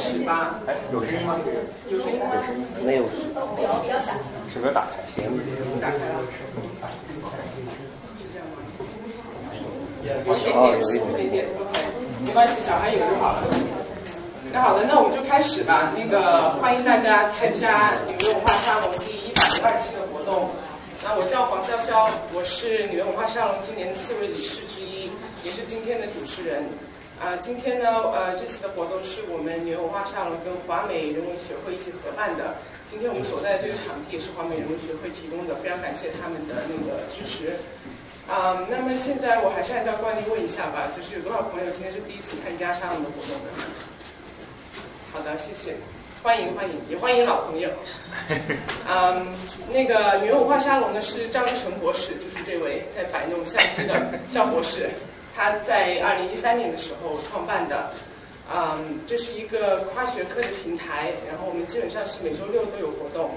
始吧。哎，有声音吗？有声音吗？没有，没有，比较小。是不是打开？打开了。哦，有一点。一点点没关系，小孩有就好了。那好的，那我们就开始吧。那个欢迎大家参加纽约文化沙龙第一百零二期的活动。那我叫黄潇潇，我是纽约文化沙龙今年的四位理事之一，也是今天的主持人。啊，今天呢，呃，这次的活动是我们纽约文化沙龙跟华美人文学会一起合办的。今天我们所在的这个场地也是华美人文学会提供的，非常感谢他们的那个支持。啊，那么现在我还是按照惯例问一下吧，就是有多少朋友今天是第一次参加沙龙的活动的？好的，谢谢，欢迎欢迎，也欢迎老朋友。嗯，那个纽约文化沙龙呢是张成博士，就是这位在摆弄相机的赵博士。他在二零一三年的时候创办的，嗯，这是一个跨学科的平台，然后我们基本上是每周六都有活动，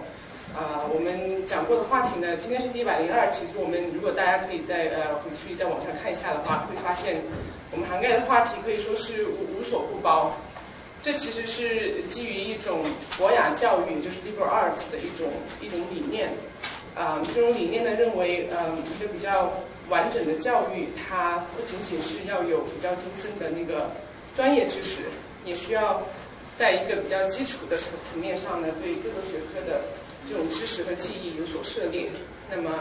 啊，我们讲过的话题呢，今天是第一百零二，其实我们如果大家可以在呃回去在网上看一下的话，会发现我们涵盖的话题可以说是无无所不包，这其实是基于一种博雅教育，就是 liberal arts 的一种一种理念，啊，这种理念呢认为，嗯，一个比较。完整的教育，它不仅仅是要有比较精深的那个专业知识，也需要在一个比较基础的层层面上呢，对各个学科的这种知识和记忆有所涉猎。那么，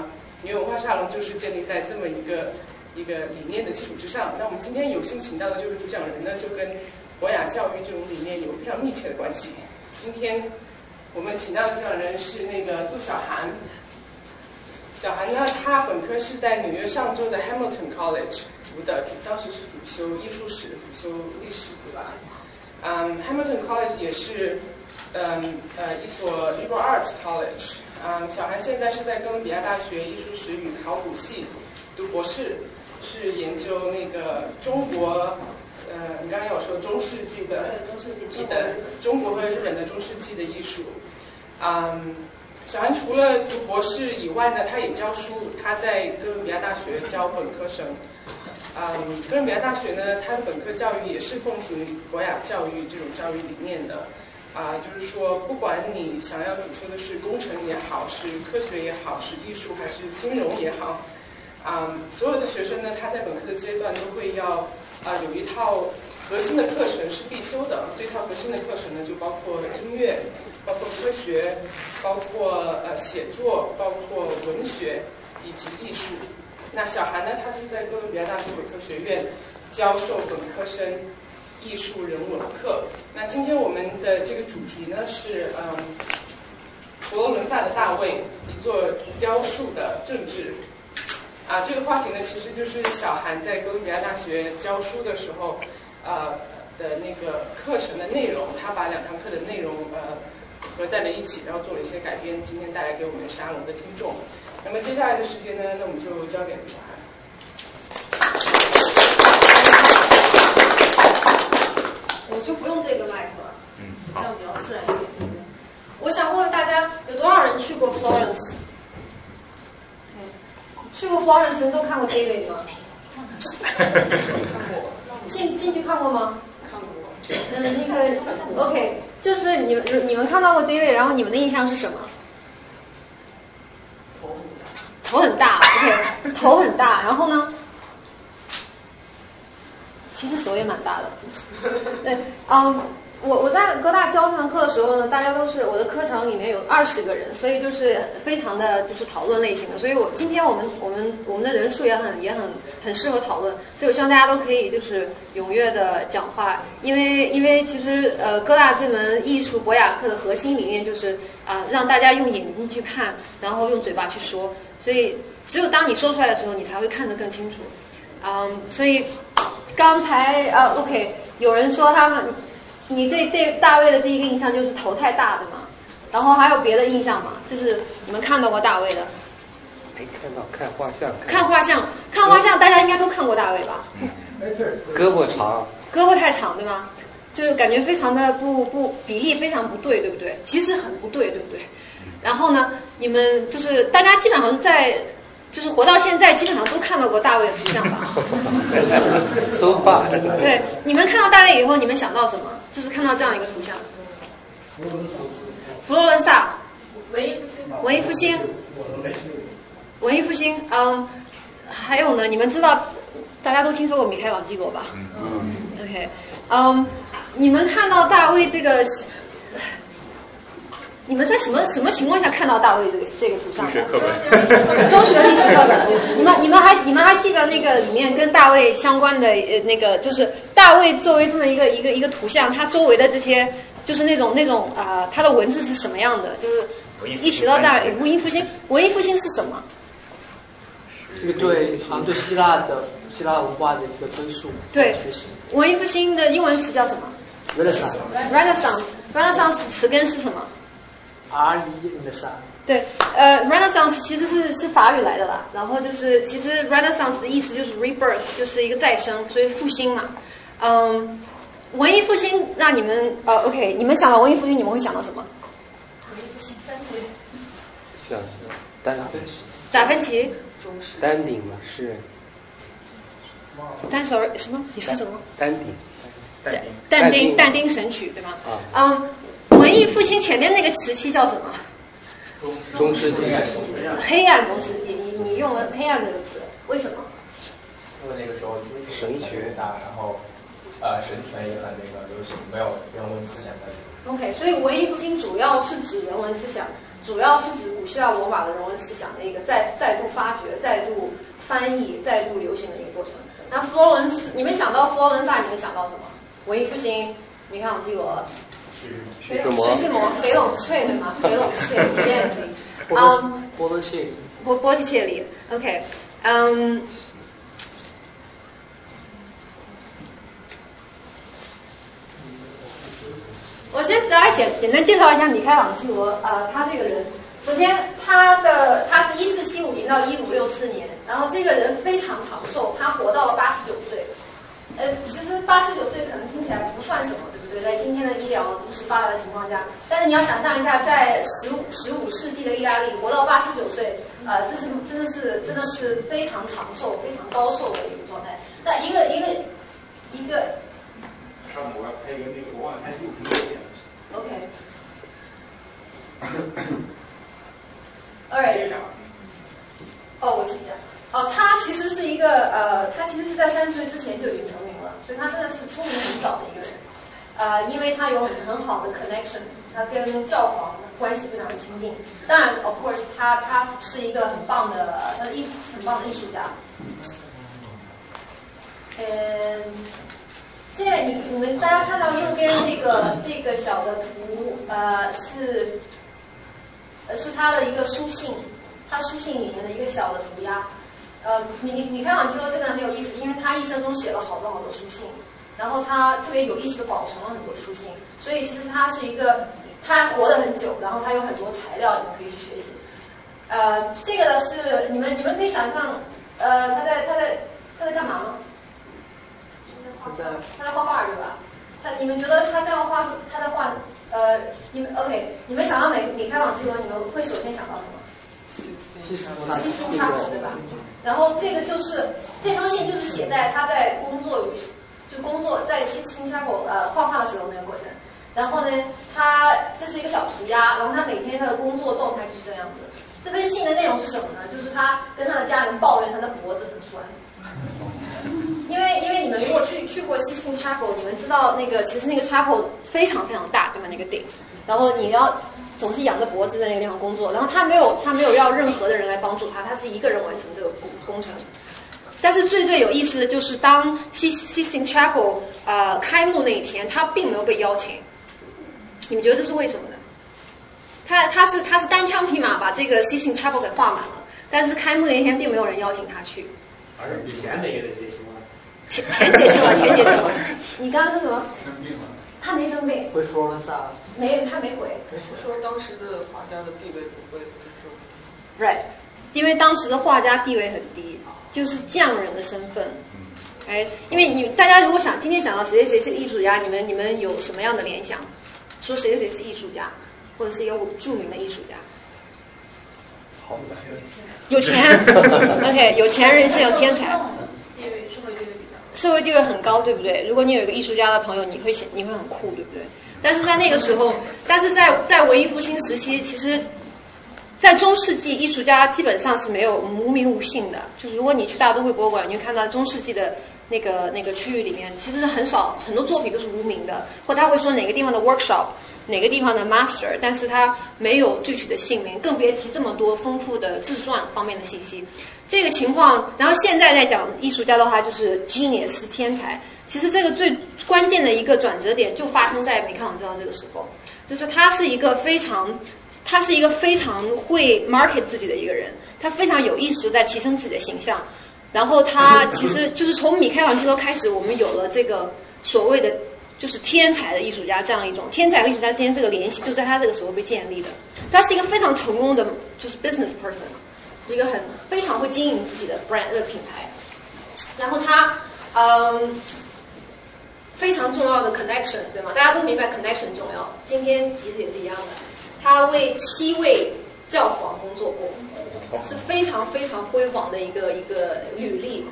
纽文化沙龙就是建立在这么一个一个理念的基础之上。那我们今天有幸请到的这位主讲人呢，就跟博雅教育这种理念有非常密切的关系。今天我们请到的主讲人是那个杜小涵。小韩呢，他本科是在纽约上州的 Hamilton College 读的，主当时是主修艺术史，辅修历史，对吧？嗯，Hamilton College 也是，嗯呃一所 liberal arts college。嗯，小韩现在是在哥伦比亚大学艺术史与考古系读博士，是研究那个中国，呃，你刚刚有说中世纪的，中世纪的中国和日本的中世纪的艺术，嗯。小韩除了读博士以外呢，他也教书。他在哥伦比亚大学教本科生。嗯，哥伦比亚大学呢，它的本科教育也是奉行博雅教育这种教育理念的。啊，就是说，不管你想要主修的是工程也好，是科学也好，是艺术还是金融也好，啊，所有的学生呢，他在本科的阶段都会要啊有一套核心的课程是必修的。这套核心的课程呢，就包括音乐。包括科学，包括呃写作，包括文学以及艺术。那小韩呢，他是在哥伦比亚大学本科学院教授本科生艺术人文课。那今天我们的这个主题呢是嗯，佛罗伦萨的大卫，一座雕塑的政治。啊，这个话题呢其实就是小韩在哥伦比亚大学教书的时候，呃的那个课程的内容，他把两堂课的内容呃。合在了一起，然后做了一些改编，今天带来给我们沙龙的听众。那么接下来的时间呢，那我们就交给小韩。我就不用这个麦克了，这样比较自然一点。我想问问大家，有多少人去过 Florence？去过 Florence 人都看过 David 吗？进进去看过吗？看过。嗯，那个 OK。就是你们你们看到过 David，然后你们的印象是什么？头很大。头很大，OK，头很大。然后呢？其实手也蛮大的。对，嗯。我我在哥大教这门课的时候呢，大家都是我的课堂里面有二十个人，所以就是非常的就是讨论类型的。所以我今天我们我们我们的人数也很也很很适合讨论，所以我希望大家都可以就是踊跃的讲话，因为因为其实呃哥大这门艺术博雅课的核心理念就是啊让大家用眼睛去看，然后用嘴巴去说，所以只有当你说出来的时候，你才会看得更清楚。嗯，所以刚才呃 OK 有人说他们。你对对大卫的第一个印象就是头太大的嘛？然后还有别的印象吗？就是你们看到过大卫的？没看到，看画像。看画像，看画像，大家应该都看过大卫吧？哎，对，胳膊长。胳膊太长，对吗？就是感觉非常的不不比例非常不对，对不对？其实很不对，对不对？然后呢，你们就是大家基本上在就是活到现在，基本上都看到过大卫的图像吧？so far，对，你们看到大卫以后，你们想到什么？就是看到这样一个图像。佛罗伦萨，文艺复兴，文艺复兴，文艺复兴，嗯，还有呢？你们知道，大家都听说过米开朗基罗吧？嗯，OK，嗯，你们看到大卫这个，你们在什么什么情况下看到大卫这个这个图像的？学课本。中学历史课本，你们你们还你们还记得那个里面跟大卫相关的呃那个就是大卫作为这么一个一个一个图像，他周围的这些就是那种那种啊、呃，他的文字是什么样的？就是一提到大卫文艺复兴，文艺复兴是什么？这个对好像对希腊的希腊文化的一个追溯对学习。文艺复兴的英文词叫什么 Renaissance？Renaissance。Renaissance 词根是什么？R E in the sun，对，呃，Renaissance 其实是是法语来的啦，然后就是其实 Renaissance 的意思就是 rebirth，就是一个再生，所以复兴嘛。嗯，文艺复兴让你们呃 OK，你们想到文艺复兴，你们会想到什么？像丹达芬奇、丹顶嘛，诗人单手什么？你说什么？丹顶，但但丁丁但丁神曲对吗？啊嗯，文艺复兴前面那个时期叫什么？中世纪，黑暗中世纪。你你用了黑暗这个词，为什么？因为那个时候神学大，然后呃神权也很那个流行，没有人文思想在里面。OK，所以文艺复兴主要是指人文思想，主要是指古希腊罗马的人文思想的一个再再度发掘、再度翻译、再度流行的一个过程。那佛罗伦斯，你们想到佛罗伦萨，你们想到什么？文艺复兴，米开朗基罗、徐志摩徐志摩、翡冷翠对吗？翡冷翠、燕子，波 嗯多波多切利，波波提切利。OK，嗯。我先大家简简单介绍一下米开朗基罗啊、呃他这个人。首先，他的他是一四七五年到一五六四年，然后这个人非常长寿，他活到了八十九岁。呃，其实八十九岁可能听起来不算什么，对？在今天的医疗如此发达的情况下，但是你要想象一下，在十五十五世纪的意大利，活到八十九岁，呃，这是真的是真的是非常长寿、非常高寿的一个状态。那一个一个一个上面我要配一个那个国外拍纪录片的片子。OK。Alright，哦，我记一下。哦，他其实是一个呃，他其实是在三十岁之前就已经成名了，所以他真的是出名很早的一个人。呃，因为他有很很好的 connection，他跟教皇关系非常的亲近。当然，of course，他他是一个很棒的，他的艺术很棒的艺术家。嗯，现在你你们大家看到右边这个这个小的图，呃，是呃是他的一个书信，他书信里面的一个小的涂鸦。呃，你你你看朗基罗这个人很有意思，因为他一生中写了好多好多书信，然后他特别有意识的保存了很多书信，所以其实他是一个他活得很久，然后他有很多材料你们可以去学习。呃，这个呢是你们你们可以想象，呃，他在他在他在干嘛吗？他在他在画画对吧？他你们觉得他这样画，他在画呃，你们 OK，你们想到米米开朗基罗，你们会首先想到什么？西斯他西斯插口对吧？然后这个就是这封信就是写在他在工作与就工作在西斯插口呃画画的时候那个过程。然后呢，他这是一个小涂鸦，然后他每天他的工作状态就是这样子。这封信的内容是什么呢？就是他跟他的家人抱怨他的脖子很酸。因为因为你们如果去去过西斯汀 chapel，你们知道那个其实那个 chapel 非常非常大，对吗？那个顶，然后你要总是仰着脖子在那个地方工作，然后他没有他没有要任何的人来帮助他，他是一个人完成这个工工程。但是最最有意思的就是当西西斯汀 chapel 呃开幕那一天，他并没有被邀请。你们觉得这是为什么呢？他他是他是单枪匹马把这个西斯汀 chapel 给画满了，但是开幕那一天并没有人邀请他去。而且钱没给他结清了。钱钱结清了，钱结清了。你刚刚说什么？生病了。他没生病，回佛罗伦萨了，没他没回。说当时的画家的地位不会就是说 Right，因为当时的画家地位很低，就是匠人的身份。哎，因为你大家如果想今天想到谁谁谁是艺术家，你们你们有什么样的联想？说谁谁谁是艺术家，或者是一个著名的艺术家？好难。有钱，OK，有钱人是有天才，地位社会地位比较社会地位很高，对不对？如果你有一个艺术家的朋友，你会显你会很酷，对不对？但是在那个时候，但是在在文艺复兴时期，其实，在中世纪，艺术家基本上是没有无名无姓的。就是如果你去大都会博物馆，你会看到中世纪的那个那个区域里面，其实是很少很多作品都是无名的，或他会说哪个地方的 workshop。哪个地方的 master，但是他没有具体的姓名，更别提这么多丰富的自传方面的信息。这个情况，然后现在在讲艺术家的话，就是 genius 天才。其实这个最关键的一个转折点就发生在梅开朗基罗这个时候，就是他是一个非常，他是一个非常会 market 自己的一个人，他非常有意识在提升自己的形象。然后他 其实就是从米开朗基罗开始，我们有了这个所谓的。就是天才的艺术家这样一种天才和艺术家之间这个联系，就在他这个时候被建立的。他是一个非常成功的，就是 business person，一个很非常会经营自己的 brand 的品牌。然后他，嗯，非常重要的 connection，对吗？大家都明白 connection 重要。今天其实也是一样的。他为七位教皇工作过，是非常非常辉煌的一个一个履历。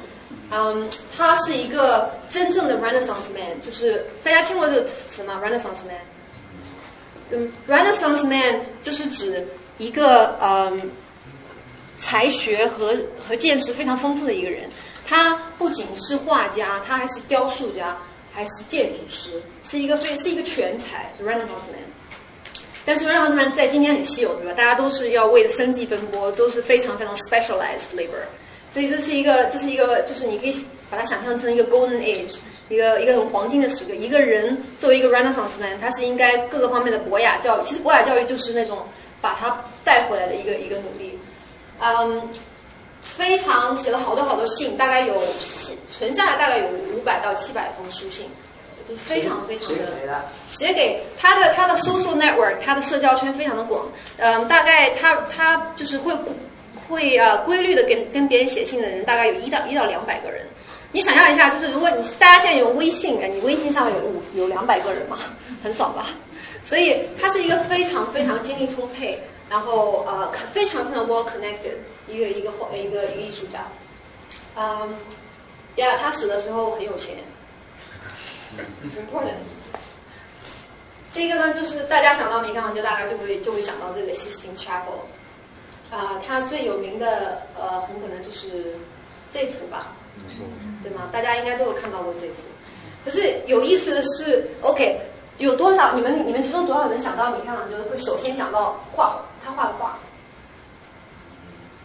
嗯，他是一个真正的 Renaissance man，就是大家听过这个词吗？Renaissance man。嗯，Renaissance man 就是指一个嗯才学和和见识非常丰富的一个人。他不仅是画家，他还是雕塑家，还是建筑师，是一个非是一个全才 Renaissance man。但是 Renaissance man 在今天很稀有，对吧？大家都是要为了生计奔波，都是非常非常 specialized labor。所以这是一个，这是一个，就是你可以把它想象成一个 golden age，一个一个很黄金的时刻。一个人作为一个 Renaissance man，他是应该各个方面的博雅教育。其实博雅教育就是那种把他带回来的一个一个努力。嗯，非常写了好多好多信，大概有存下来大概有五百到七百封书信，就非常非常的写给他的他的 social network，他的社交圈非常的广。嗯，大概他他就是会。会呃，规律的跟跟别人写信的人大概有一到一到两百个人。你想象一下，就是如果你大家现在有微信，你微信上有五有两百个人吗？很少吧。所以他是一个非常非常精力充沛，然后呃非常非常 well connected 一个一个画一个一个艺术家。嗯，呀，他死的时候很有钱。important。这个呢，就是大家想到米开朗基罗，大概就会就会想到这个 Sistine Chapel。啊，他最有名的呃，很可能就是这幅吧，对吗？大家应该都有看到过这幅。可是有意思的是，OK，有多少你们你们其中多少人想到米开朗基罗会首先想到画他画的画？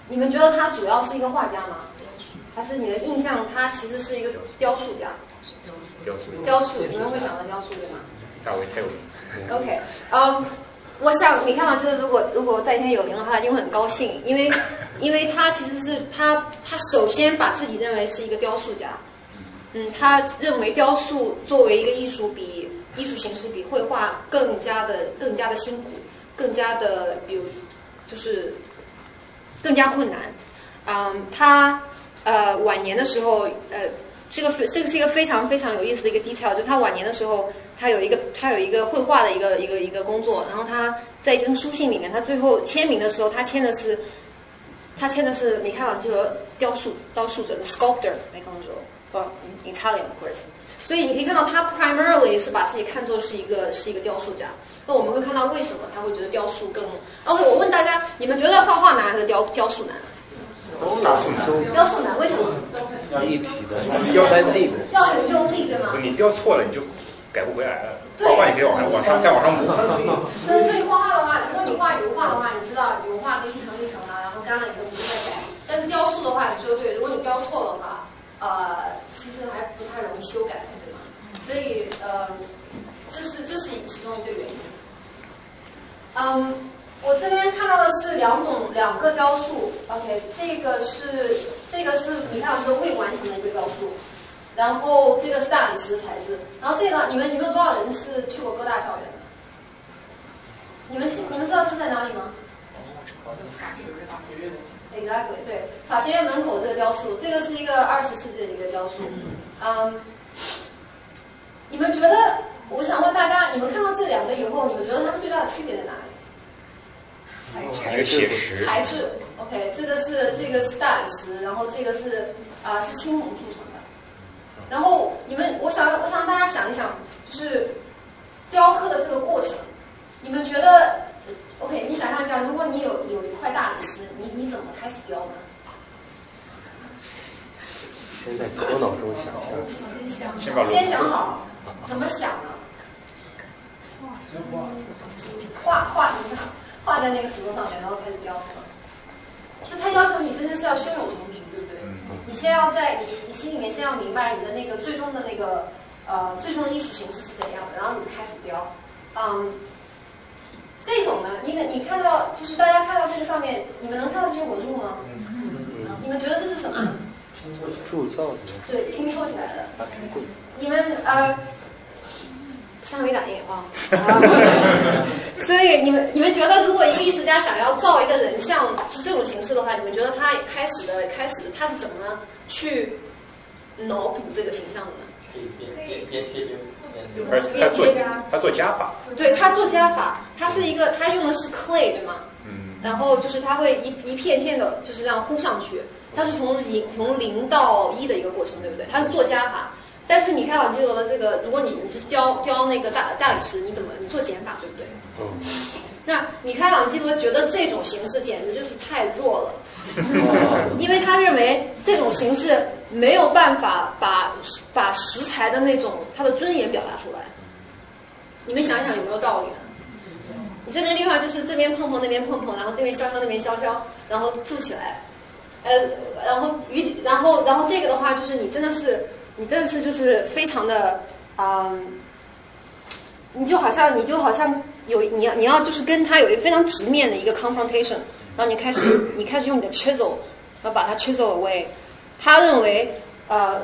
你们觉得他主要是一个画家吗？还是你的印象他其实是一个雕塑家？雕塑。雕塑，你们会想到雕塑对吗？大卫太有名。OK，嗯。我想米开朗基罗如果如果在天有灵的话，他一定会很高兴，因为 因为他其实是他他首先把自己认为是一个雕塑家，嗯，他认为雕塑作为一个艺术比艺术形式比绘画更加的更加的辛苦，更加的比如就是更加困难，嗯，他呃晚年的时候呃这个非这个是一个非常非常有意思的一个 detail，就是他晚年的时候。他有一个，他有一个绘画的一个一个一个工作，然后他在一封书信里面，他最后签名的时候，他签的是，他签的是米开朗基罗雕塑雕塑者的 sculptor，米开朗基罗，不，Italian of course。所以你可以看到，他 primarily 是把自己看作是一个是一个雕塑家。那我们会看到为什么他会觉得雕塑更 OK？我问大家，你们觉得画画难还是雕雕塑难？雕塑难。雕塑难，为什么？立体的，三 D 的。要很用力，对吗？你雕错了，你就。改不回来了，画画你可以往上往上再往上补。所以所以画画的话，如果你画油画的话，你知道油画可以一层一层啊，然后干了以后你就再改。但是雕塑的话，你说对，如果你雕错的话，呃，其实还不太容易修改，对吗？所以呃，这是这是其中一个原因。嗯，我这边看到的是两种两个雕塑，OK，这个是这个是米开朗基罗未完成的一个雕塑。然后这个是大理石材质，然后这个你们你们有多少人是去过哥大校园？你们你们知道是在哪里吗哪个鬼对，法学院门口这个雕塑，这个是一个二十世纪的一个雕塑。嗯，你们觉得？我想问大家，你们看到这两个以后，你们觉得它们最大的区别在哪里？材质，材质。OK，这个是这个是大理石，然后这个是啊、是青铜铸成的。然后你们，我想我想让大家想一想，就是雕刻的这个过程，你们觉得？OK，你想象一下，如果你有有一块大理石，你你怎么开始雕呢？先在头脑中想象，先想好怎么想呢？画画画在那个石头上面，然后开始雕是吗？这它要求你真的是要胸有成竹，对不对？你先要在你心心里面先要明白你的那个最终的那个呃最终的艺术形式是怎样的，然后你开始雕。嗯，这种呢，你你看到就是大家看到这个上面，你们能看到这些纹路吗？你们觉得这是什么？铸造的对，拼凑起来的。你们呃，上没打电话，啊 所以你们你们觉得，如果一个艺术家想要造一个人像是这种形式的话，你们觉得他开始的开始他是怎么去脑补这个形象的呢？可以边边边贴边边而他做他做加法，对他做加法，他是一个他用的是 clay 对吗？嗯，然后就是他会一一片片的，就是这样糊上去。他是从零从零到一的一个过程，对不对？他是做加法。但是米开朗基罗的这个，如果你你是雕雕那个大大理石，你怎么你做减法，对不对？嗯，那米开朗基罗觉得这种形式简直就是太弱了，因为他认为这种形式没有办法把把食材的那种它的尊严表达出来。你们想想有没有道理？你在那个地方就是这边碰碰那边碰碰，然后这边削削那边削削，然后铸起来，呃，然后与然后然后这个的话就是你真的是你真的是就是非常的嗯。你就好像你就好像有你要你要就是跟他有一个非常直面的一个 confrontation，然后你开始 你开始用你的 chisel，然后把它 chisel away。他认为呃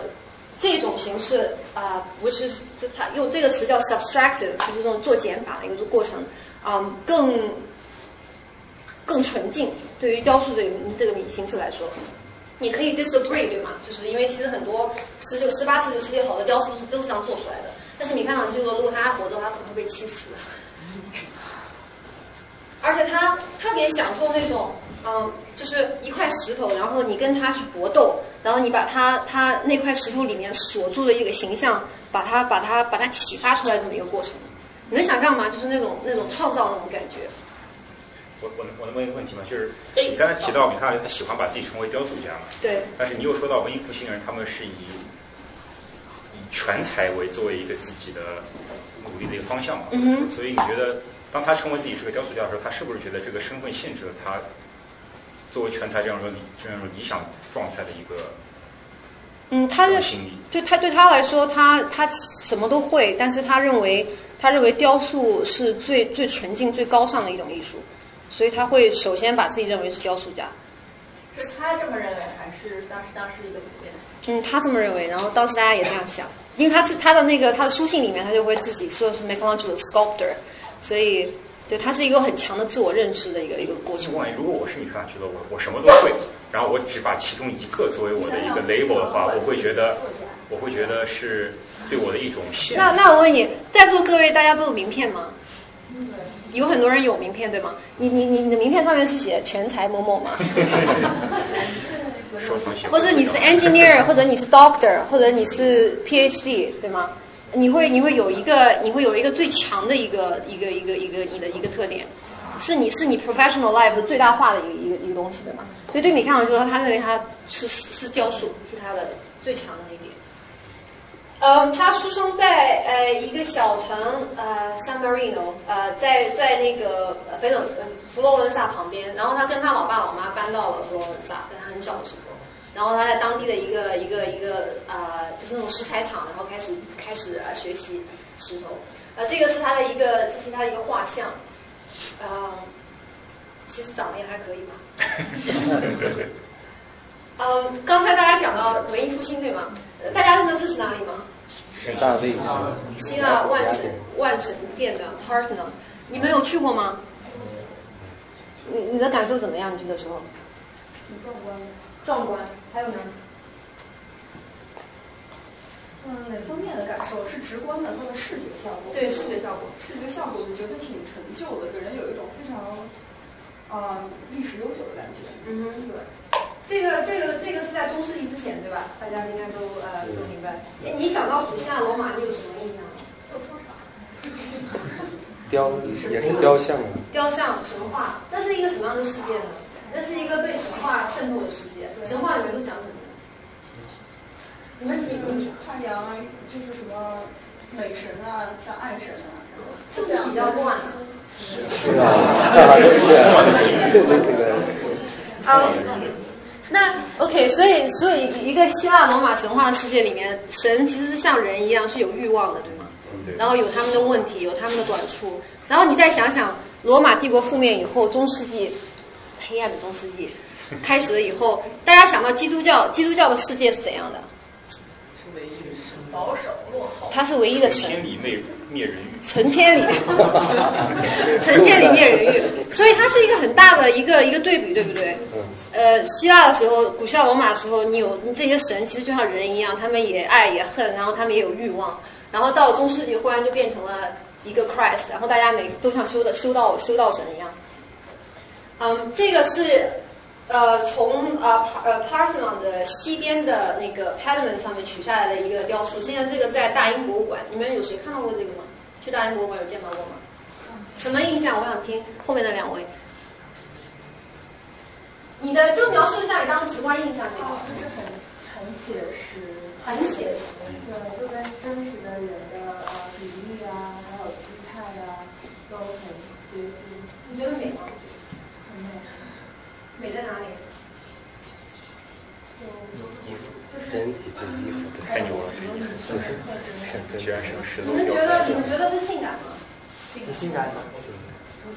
这种形式啊、不是就他用这个词叫 subtractive，就是这种做减法的一个过程，嗯，更更纯净。对于雕塑这个这个形式来说，你可以 disagree 对吗？就是因为其实很多十九、十八、十九世纪好多雕塑是都是这样做出来的。但是米开朗基罗如果他还活着他，可能会被气死。而且他特别享受那种，嗯，就是一块石头，然后你跟他去搏斗，然后你把他他那块石头里面锁住的一个形象，把它把它把它启发出来这么一个过程。你能想象吗？就是那种那种创造那种感觉。我我能我能问一个问题吗？就是你刚才提到米开朗基罗他喜欢把自己称为雕塑家嘛，对，但是你又说到文艺复兴人他们是以以全才为作为一个自己的努力的一个方向嘛，嗯哼所以你觉得当他称为自己是个雕塑家的时候，他是不是觉得这个身份限制了他作为全才这样一种理这样一种理想状态的一个嗯，他的？对他对他来说，他他什么都会，但是他认为他认为雕塑是最最纯净、最高尚的一种艺术，所以他会首先把自己认为是雕塑家。是他这么认为，还是当时当时一个普遍的想嗯，他这么认为，然后当时大家也这样想，因为他自他的那个他的书信里面，他就会自己说是 Michelangelo sculptor，所以对他是一个很强的自我认识的一个一个过程万一，如果我是米开朗基罗，我我什么都会，然后我只把其中一个作为我的一个 label 的话，我会觉得我会觉得是对我的一种限制。那那我问你，在座各位大家都有名片吗？有很多人有名片对吗？你你你你的名片上面是写全才某某吗？或者你是 engineer，或者你是 doctor，或者你是 PhD，对吗？你会你会有一个你会有一个最强的一个一个一个一个你的一个特点，是你是你 professional life 最大化的一个一个一个东西，对吗？所以对米开朗基罗，他认为他是是雕塑是他的最强的一点。嗯，他出生在呃一个小城呃 San Marino，呃在在那个呃菲伦呃佛罗伦萨旁边，然后他跟他老爸老妈搬到了佛罗伦萨，在他很小的时候，然后他在当地的一个一个一个呃就是那种石材厂，然后开始开始呃学习石头，呃这个是他的一个这是他的一个画像，呃其实长得也还可以吧。嗯，刚才大家讲到文艺复兴对吗？呃大家认得这是哪里吗？大卫希腊万神万神殿的 Parthenon，你们有去过吗？你你的感受怎么样？你去的时候？壮观。壮观。还有呢？嗯，哪方面的感受是直观的？它的视觉效果。对视觉效果。视觉效果，我觉得挺陈旧的，给人有一种非常呃历史悠久的感觉。嗯，对。这个这个这个是在中世纪之前，对吧？大家应该都呃都明白。哎，你想到古希腊罗马，你有什么印象吗？斗兽场。雕也是雕像啊。雕像、神话，那是一个什么样的世界呢？那是一个被神话渗透的世界。神话里面都讲什么？你们你你太阳啊，就是什么美神啊，像爱神啊，是不是比较乱？是啊，是啊，这个这个。好，那 OK，所以所以一个希腊罗马神话的世界里面，神其实是像人一样是有欲望的，对吗？然后有他们的问题，有他们的短处。然后你再想想，罗马帝国覆灭以后，中世纪黑暗的中世纪 开始了以后，大家想到基督教，基督教的世界是怎样的？是唯一保守落后。他是唯一的神。天理灭灭人欲。成天理，成天理灭人欲，所以它是一个很大的一个一个对比，对不对？呃，希腊的时候，古希腊罗马的时候，你有这些神，其实就像人一样，他们也爱也恨，然后他们也有欲望。然后到了中世纪，忽然就变成了一个 Christ，然后大家每都像修的修道修道神一样。嗯，这个是呃从呃呃 Parthenon 的西边的那个 Pediment 上面取下来的一个雕塑。现在这个在大英博物馆，你们有谁看到过这个吗？去大英博物馆有见到过吗？什么印象？我想听后面的两位。你的就描述一下你当时直观印象。哦，就是很很写实，很写实。对，就跟真实的人的呃比例啊，还有姿态啊，都很接近。你觉得美吗？很美。美在哪里？衣服。人体的衣服太牛了，这衣服，居然是个石头你们觉得你们觉得这性感吗？挺性感的。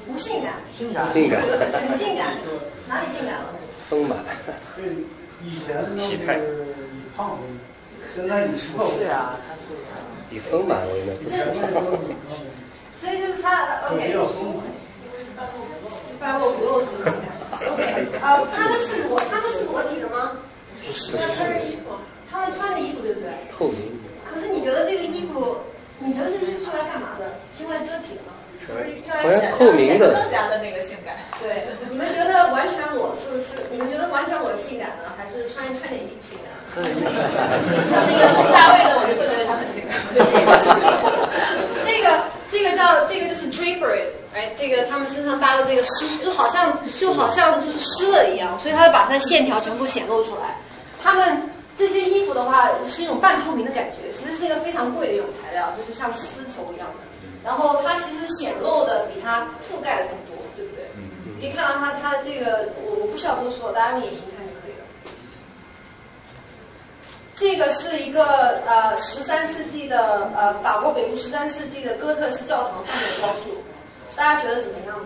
不性感。性感。性感。很性感。哪里性感了？丰满。对，以前都是以胖为美，现在以瘦。是呀，他是以丰满为美。所以就是他 OK。不然我不露什么性感。OK，呃，他们是裸，他们是裸体的吗？不是。穿着衣服，他们穿的衣服对不对？透明。可是你觉得这个衣服，你觉得这个衣服是用来干嘛的？是用来遮体的吗？好像透明的。更加的那个性感。对，你们觉得完全裸是不是？你们觉得完全裸性感呢，还是穿穿点衣服性感？像那个大卫的，我就不觉得他很性感。这个这个叫这个就是 drapery，哎，这个他们身上搭的这个湿，就好像就好像就是湿了一样，所以他会把它的线条全部显露出来。他们这些衣服的话是一种半透明的感觉，其实是一个非常贵的一种材料，就是像丝绸一样的。然后它其实显露的比它覆盖的更多，对不对？可以看到它它的这个，我我不需要多说，大家用眼睛看就可以了。这个是一个呃十三世纪的呃法国北部十三世纪的哥特式教堂上面的雕塑，大家觉得怎么样呢？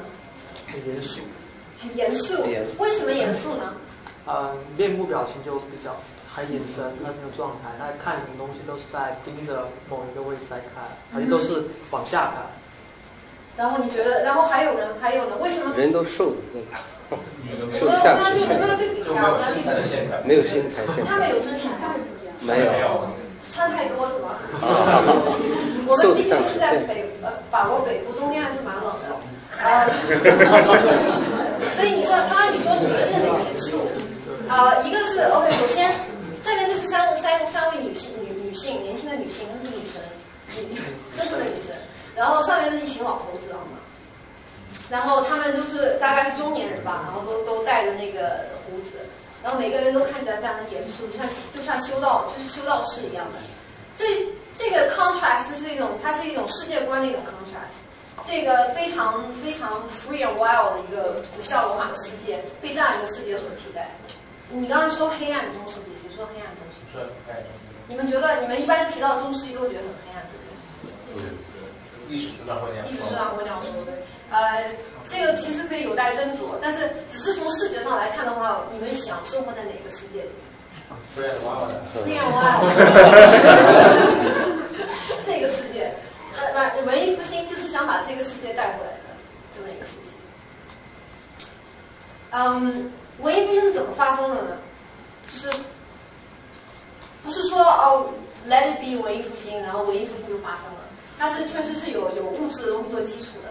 很严肃。很严肃。为什么严肃呢？呃，面部表情就比较，还眼神，他那个状态，他看什么东西都是在盯着某一个位置在看，而且都是往下看。然后你觉得，然后还有呢？还有呢？为什么？人都瘦的那个，瘦不下去。有没有对比一下？没有身材线条。他们有身材吗？没有。穿太多是吗？我们毕竟是在北呃法国北部，冬天还是蛮冷的。呃，所以你说，刚刚你说你觉得这很严肃。啊，一个是 OK，首先这边这是三三三位女性女女性年轻的女性，她是女神，女真正的女神。然后上面是一群老头子，知道吗？然后他们都是大概是中年人吧，然后都都带着那个胡子，然后每个人都看起来非常的严肃，就像就像修道就是修道士一样的。这这个 contrast 是一种，它是一种世界观的一种 contrast。这个非常非常 free and wild 的一个不效罗马的世界，被这样一个世界所替代。你刚刚说黑暗中世纪，谁说黑暗中世纪？你们觉得，你们一般提到中世纪都会觉得很黑暗，对不对？历史书上会那样说。历史书上会那样说，对。呃，这个其实可以有待斟酌，但是只是从视觉上来看的话，你们想生活在哪个世界里。Free and wild。这个世界，呃，文艺复兴就是想把这个世界带回来的这么一个事情。嗯。文艺复兴是怎么发生的呢？就是不是说哦，Let it be 文艺复兴，然后文艺复兴就发生了。它是确实是有有物质的东西做基础的。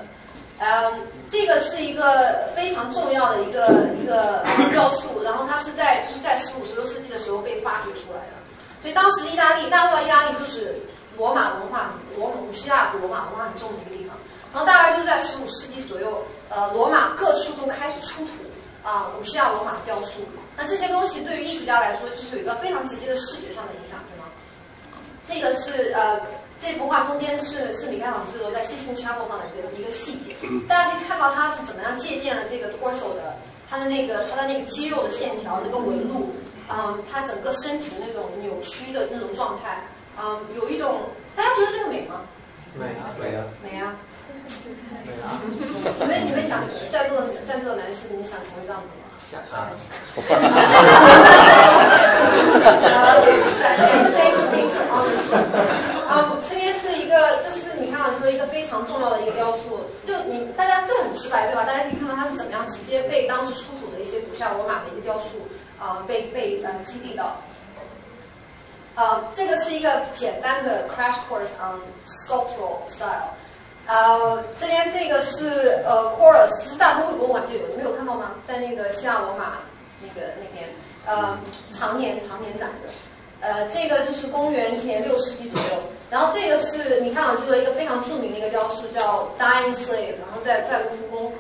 嗯，这个是一个非常重要的一个一个雕塑，然后它是在就是在十五十六世纪的时候被发掘出来的。所以当时意大利，大家知道意大利就是罗马文化，罗马古希腊罗马文化很重的一个地方。然后大概就在十五世纪左右，呃，罗马各处都开始出土啊、古希腊罗马雕塑。那这些东西对于艺术家来说，就是有一个非常直接的视觉上的影响，对吗？这个是呃，这幅画中间是是米开朗基罗在 Sistine Chapel 上的一个一个细节，大家可以看到他是怎么样借鉴了这个 torso 的，他的那个他的那个肌肉的线条那个纹路，嗯，他整个身体的那种扭曲的那种状态，嗯，有一种大家觉得这个美吗？美啊，美啊，美啊！美啊，你们你们想在座的在座的男士，你们想成为这样子吗？想啊，啊，这 边是一个，这是你看到说一个非重要的一个雕塑，就你大家这很直白对吧？大家可以看到它是怎么样直接被当时出土的一些古希腊罗马的一些雕塑啊、被被呃击毙到。呃，这个是一个简单的 crash course on sculptural style。呃，这边这个是呃 c o r u s 其实大都会博物馆就有，你们有看到吗？在那个希腊罗马那个那边，呃，常年常年展的。呃，这个就是公元前六世纪左右，然后这个是米开朗基罗一个非常著名的一个雕塑，叫 Dying Slave，然后在在卢浮宫。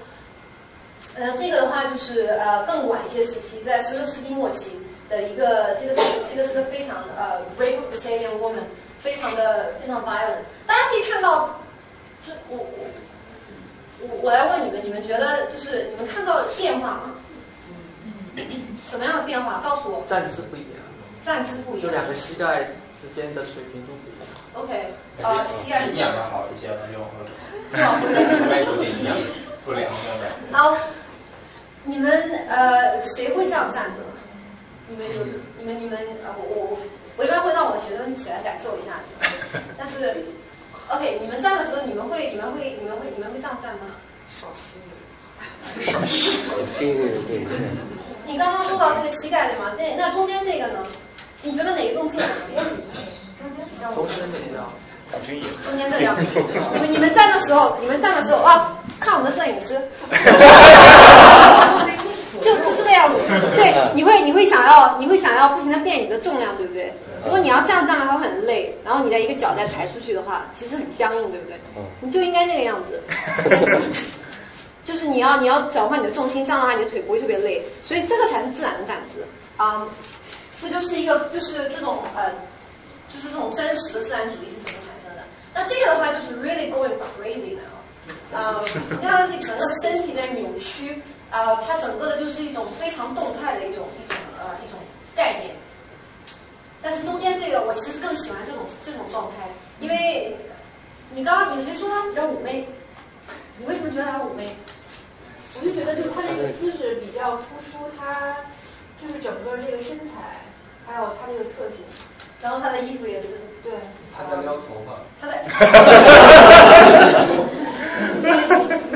呃，这个的话就是呃更晚一些时期，在十六世纪末期的一个，这个是这个是个非常呃 rape of the Sicilian woman，非常的非常 violent。大家可以看到，就我我我我来问你们，你们觉得就是你们看到变化吗？什么样的变化？告诉我，站姿不一样，站姿不一样。就两个膝盖之间的水平度不一样。OK，呃，膝盖营养要好一些，不用喝不好喝除非有点营养不良的。好，你们呃谁会这样站着？你们有你们你们呃我我我我一般会让我学生起来感受一下，但是 OK 你们站的时候你们会你们会你们会你们会这样站吗？少吸引。对对对，你刚刚说到这个膝盖对吗？这那中间这个呢？你觉得哪个更自然？因 为中间比较中间这样，中间这样。你们你们站的时候，你们站的时候哇，看我们的摄影师，就就是那样子。对，你会你会想要你会想要不停的变你的重量，对不对？如果你要这样站的话会很累，然后你的一个脚再抬出去的话，其实很僵硬，对不对？你就应该那个样子。就是你要你要转换你的重心，这样的话你的腿不会特别累，所以这个才是自然的站姿啊、这就是一个就是这种呃，就是这种真实的自然主义是怎么产生的。那这个的话就是 really going crazy now，啊、你看这整个身体在扭曲，啊、它整个的就是一种非常动态的一种一种呃一种概念。但是中间这个我其实更喜欢这种这种状态，因为你刚刚有谁说它比较妩媚？你为什么觉得它妩媚？我就觉得就是他这个姿势比较突出，他就是整个这个身材，还有他这个特性。然后他的衣服也是，对，他在撩头发，他在，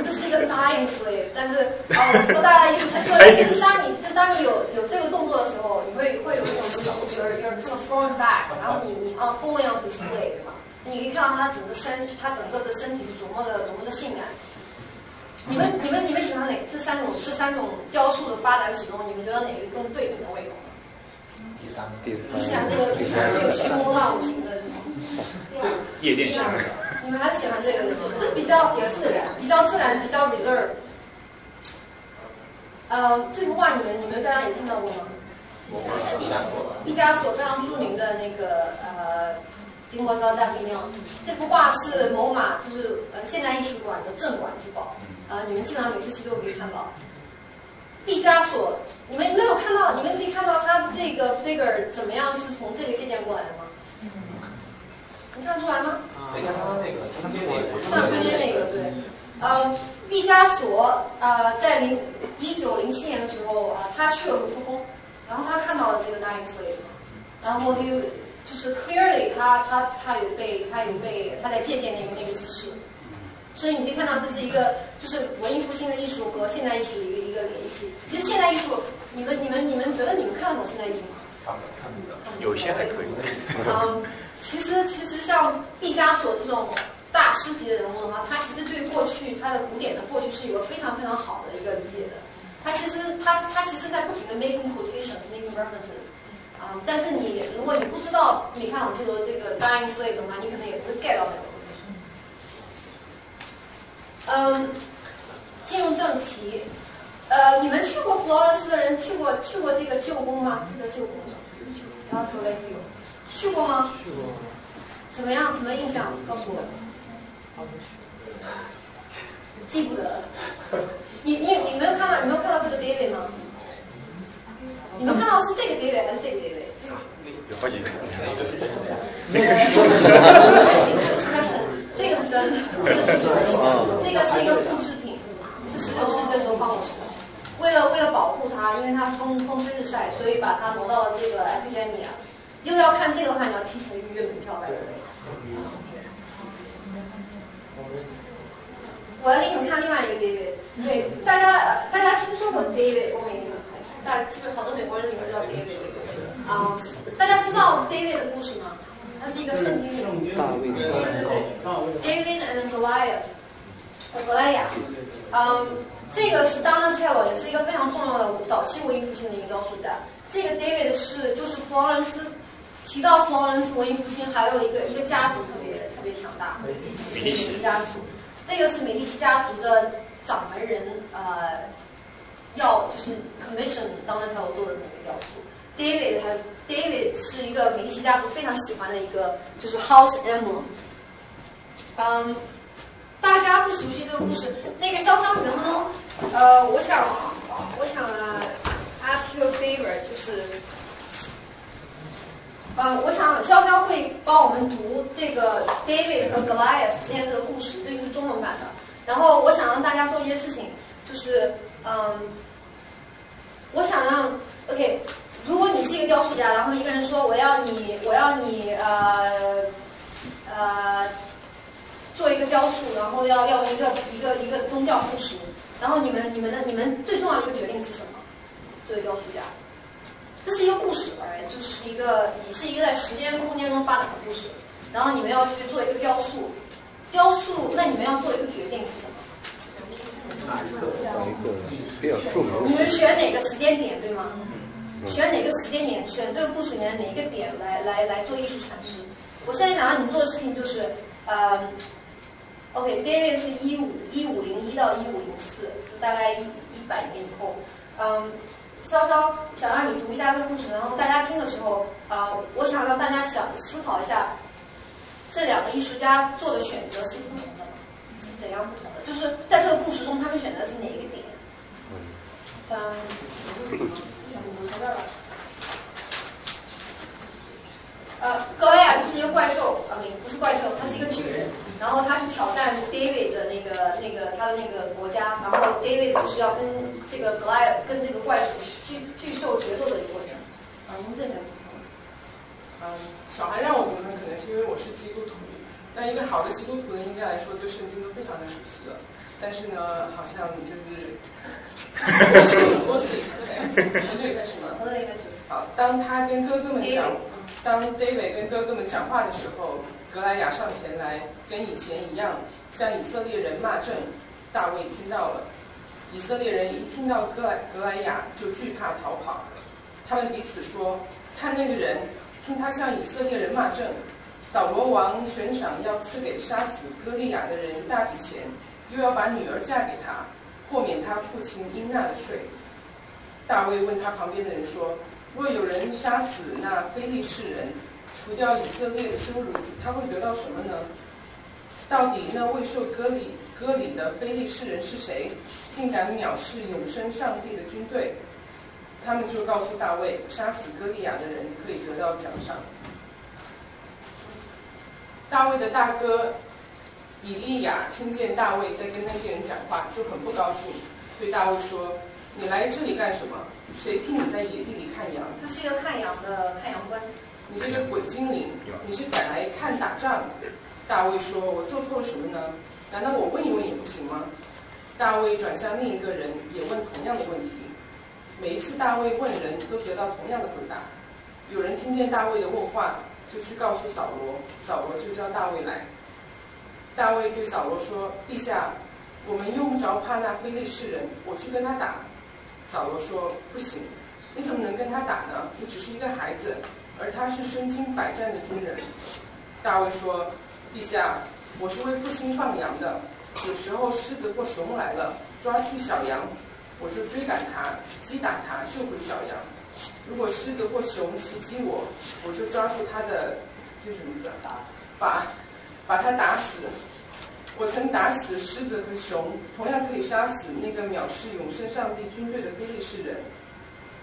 这是一个 dying slave，但是啊，我说大家意思他说，其实当你就当你有有这个动作的时候，你会会有一种就是 you're you're sort of throwing back，然后你你啊 fully on display 对吧？你可以看到他整个身，他整个的身体是多么的多么的性感。你们你们你们喜欢哪这三种这三种雕塑的发展史中，你们觉得哪个更对你们的胃口？第三个，第你喜欢三这个你喜欢这个虚无浪舞型的这种？夜店型的。你们还是喜欢这个，这比较比较自然，比较自然，比较 reserved。呃，这幅画你们你们大家也见到过吗？毕加索，毕加索非常著名的那个呃《金国高大兵鸟》，这幅画是某马就是呃现代艺术馆的镇馆之宝，呃你们基本上每次去都可以看到。毕加索，你们没有看到，你们可以看到他的这个 figure 怎么样是从这个借鉴过来的吗？你看出来吗？等一下，刚刚那个中间那个上中间那个对，呃，毕加索呃在零一九零七年的时候啊、他去了卢浮宫，然后他看到了这个 Dying Slave，然后就就是 clearly 他他他有被他有被他在借鉴那个那个姿势，所以你可以看到这是一个就是文艺复兴的艺术和现代艺术的一个一个联系。其实现代艺术，你们你们你们觉得你们看得懂现在已经吗？看不看不懂。有些还可以。嗯，其实其实像毕加索这种大师级的人物的话，他其实对过去他的古典的过去是有个非常非常好的一个理解的。他其实他他其实在不停的 making quotations, making references。啊，但是你如果你不知道米开朗基罗这个 Dying Slave 的话，你可能也不会 get 到那个。嗯，进入正题，呃，你们去过佛罗伦斯的人去过去过这个旧宫吗？这个旧宫，然后说来去去过吗？去过。怎么样？什么印象？告诉我。记不得了。你你你没有看到你没有看到这个 David 吗？你们看到是这个 David 还是这个 David？有好几个。那个是真的。开始，这个是真的，这个是真的，这个是一个复制品，是十九世纪的时候放的。为了为了保护它，因为它风风吹日晒，所以把它挪到了这个 Epidemia。又要看这个的话，你要提前预约门票来。我要给你们看另外一个 David，对大家大家听说过 David 欧美那个牌子，大基本好多美国人里面都叫 David。啊，大家知道 David 的故事吗？他是一个圣经里大卫对对对，David and Goliath，格莱亚。嗯，这个是 Donatello，也是一个非常重要的早期文艺复兴的一个雕塑家。这个 David 是就是佛罗伦斯，提到佛罗伦斯文艺复兴，还有一个一个家族特别特别强大，美第奇家族。这个是美第奇家族的掌门人，呃，要就是 commission 当然他要做的那个雕塑。David 他 David 是一个美第奇家族非常喜欢的一个就是 house emblem。嗯，大家不熟悉这个故事，那个潇潇你能不能，呃，我想我想 ask you a favor，就是。呃，我想潇潇会帮我们读这个 David 和 Goliath 之间这个故事，这个是中文版的。然后我想让大家做一件事情，就是嗯，我想让 OK，如果你是一个雕塑家，然后一个人说我要你，我要你呃呃做一个雕塑，然后要要一个一个一个宗教故事，然后你们你们的你们最重要的一个决定是什么？作为雕塑家。这是一个故事，哎，就是一个你是一个在时间空间中发展的故事，然后你们要去做一个雕塑，雕塑，那你们要做一个决定是什么？哪一个？你们选哪个？时间点，对吗？选哪个？时间点？选这个？故事里面哪一个？点来来来做艺术阐释？我现在想让你们做的事情就是，呃，OK，David 是一五一五零一到一五零四，大概一一百年以后，嗯。稍稍想让你读一下这个故事，然后大家听的时候，啊，我想让大家想思考一下，这两个艺术家做的选择是不同的，是怎样不同的？就是在这个故事中，他们选择是哪一个点？嗯，从这儿吧。呃，格莱亚就是一个怪兽，啊，不，不是怪兽，他是一个巨人。然后他去挑战 David 的那个那个他的那个国家，然后 David 就是要跟这个 Goliath 跟这个怪兽巨巨兽决斗的一个过程。嗯，这个。嗯，小孩让我读呢，可能是因为我是基督徒。那一个好的基督徒呢，应该来说对圣经都非常的熟悉了。但是呢，好像就是。我自己从这里开始吗？从这里开始。好，当他跟哥哥们讲，当 David 跟哥哥们讲话的时候。格莱雅上前来，跟以前一样，向以色列人骂阵。大卫听到了，以色列人一听到格莱格莱雅就惧怕逃跑。他们彼此说：“看那个人，听他向以色列人骂阵。扫罗王悬赏要赐给杀死歌利亚的人一大笔钱，又要把女儿嫁给他，豁免他父亲应纳的税。”大卫问他旁边的人说：“若有人杀死那非利士人？”除掉以色列的羞辱，他会得到什么呢？到底那未受割礼割礼的非利士人是谁？竟敢藐视永生上帝的军队？他们就告诉大卫，杀死歌利亚的人可以得到奖赏。大卫的大哥以利亚听见大卫在跟那些人讲话，就很不高兴，对大卫说：“你来这里干什么？谁替你在野地里看羊？”他是一个看羊的看羊官。你这个鬼精灵，你是赶来看打仗？大卫说：“我做错了什么呢？难道我问一问也不行吗？”大卫转向另一个人，也问同样的问题。每一次大卫问人都得到同样的回答。有人听见大卫的问话，就去告诉扫罗，扫罗就叫大卫来。大卫对扫罗说：“陛下，我们用不着怕那非利士人，我去跟他打。”扫罗说：“不行，你怎么能跟他打呢？你只是一个孩子，而他是身经百战的军人。”大卫说：“陛下，我是为父亲放羊的，有时候狮子或熊来了，抓去小羊，我就追赶它，击打它，救回小羊。如果狮子或熊袭击我，我就抓住它的这什么字啊？法，把它打死。”我曾打死狮子和熊，同样可以杀死那个藐视永生上帝军队的非利士人。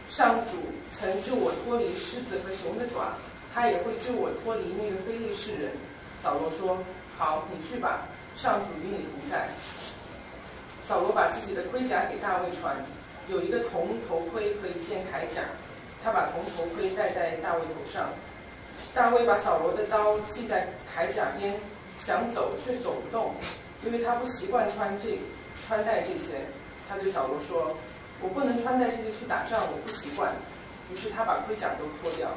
上主曾救我脱离狮子和熊的爪，他也会救我脱离那个非利士人。扫罗说：“好，你去吧，上主与你同在。”扫罗把自己的盔甲给大卫穿，有一个铜头盔和一件铠甲，他把铜头盔戴在大卫头上。大卫把扫罗的刀系在铠甲边。想走却走不动，因为他不习惯穿这穿戴这些。他对小罗说：“我不能穿戴这些去打仗，我不习惯。”于是他把盔甲都脱掉。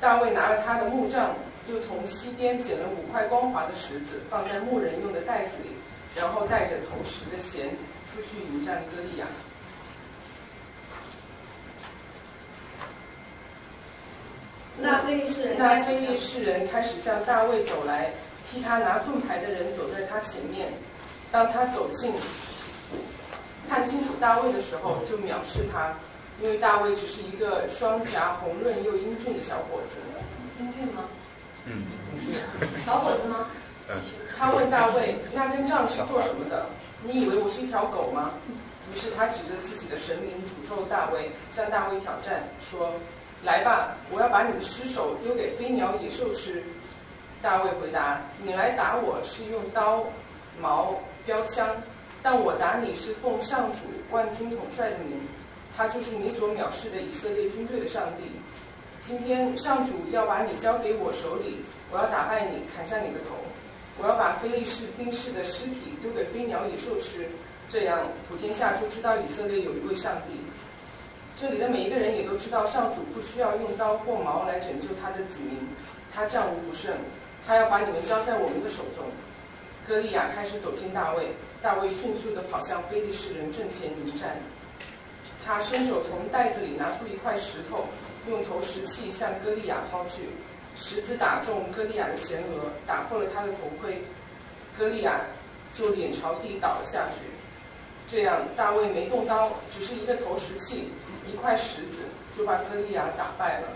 大卫拿了他的木杖，又从西边捡了五块光滑的石子，放在牧人用的袋子里，然后带着投石的弦出去迎战歌利亚。那非利士人，那非利士人开始向大卫走来。替他拿盾牌的人走在他前面，当他走近，看清楚大卫的时候，就藐视他，因为大卫只是一个双颊红润又英俊的小伙子。英俊吗？嗯。小伙子吗？嗯。他问大卫：“那根杖是做什么的？你以为我是一条狗吗？”于是他指着自己的神明诅咒大卫，向大卫挑战说：“来吧，我要把你的尸首丢给飞鸟野兽吃。”大卫回答：“你来打我是用刀、矛、标枪，但我打你是奉上主万军统帅的名，他就是你所藐视的以色列军队的上帝。今天上主要把你交给我手里，我要打败你，砍下你的头，我要把非利士兵士的尸体丢给飞鸟野兽吃，这样普天下就知道以色列有一位上帝。这里的每一个人也都知道，上主不需要用刀或矛来拯救他的子民，他战无不胜。”他要把你们交在我们的手中。歌利亚开始走近大卫，大卫迅速地跑向非利士人阵前迎战。他伸手从袋子里拿出一块石头，用投石器向歌利亚抛去，石子打中歌利亚的前额，打破了他的头盔。歌利亚就脸朝地倒了下去。这样，大卫没动刀，只是一个投石器，一块石子就把歌利亚打败了。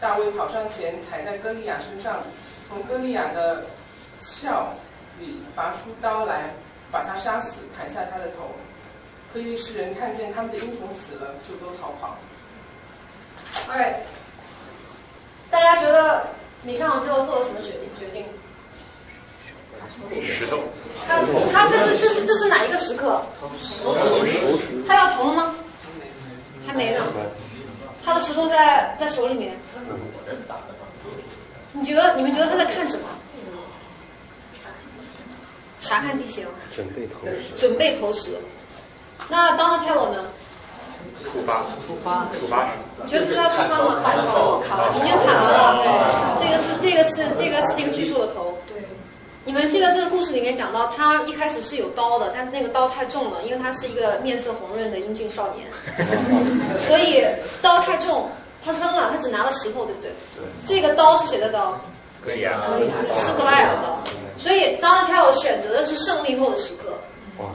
大卫跑上前，踩在歌利亚身上。从歌利亚的鞘里拔出刀来，把他杀死，砍下他的头。非利士人看见他们的英雄死了，就都逃跑。Alright，大家觉得米开朗最后做了什么决定？决定？石头。他他这是这是这是哪一个时刻？他要投了吗？还没呢。他的石头在在手里面。你觉得你们觉得他在看什么？查看地形。准备投石。准备投石。那 Donatello 呢？出发。出发。出发。你觉得是他出发吗？我靠，已经砍了。对，这个是这个是这个是一个巨兽的头。对。你们记得这个故事里面讲到，他一开始是有刀的，但是那个刀太重了，因为他是一个面色红润的英俊少年，所以刀太重。他扔了，他只拿了石头，对不对？对。这个刀是谁的刀？格里亚。格里亚是格莱尔的刀。所以，当他要选择的是胜利后的时刻。哇。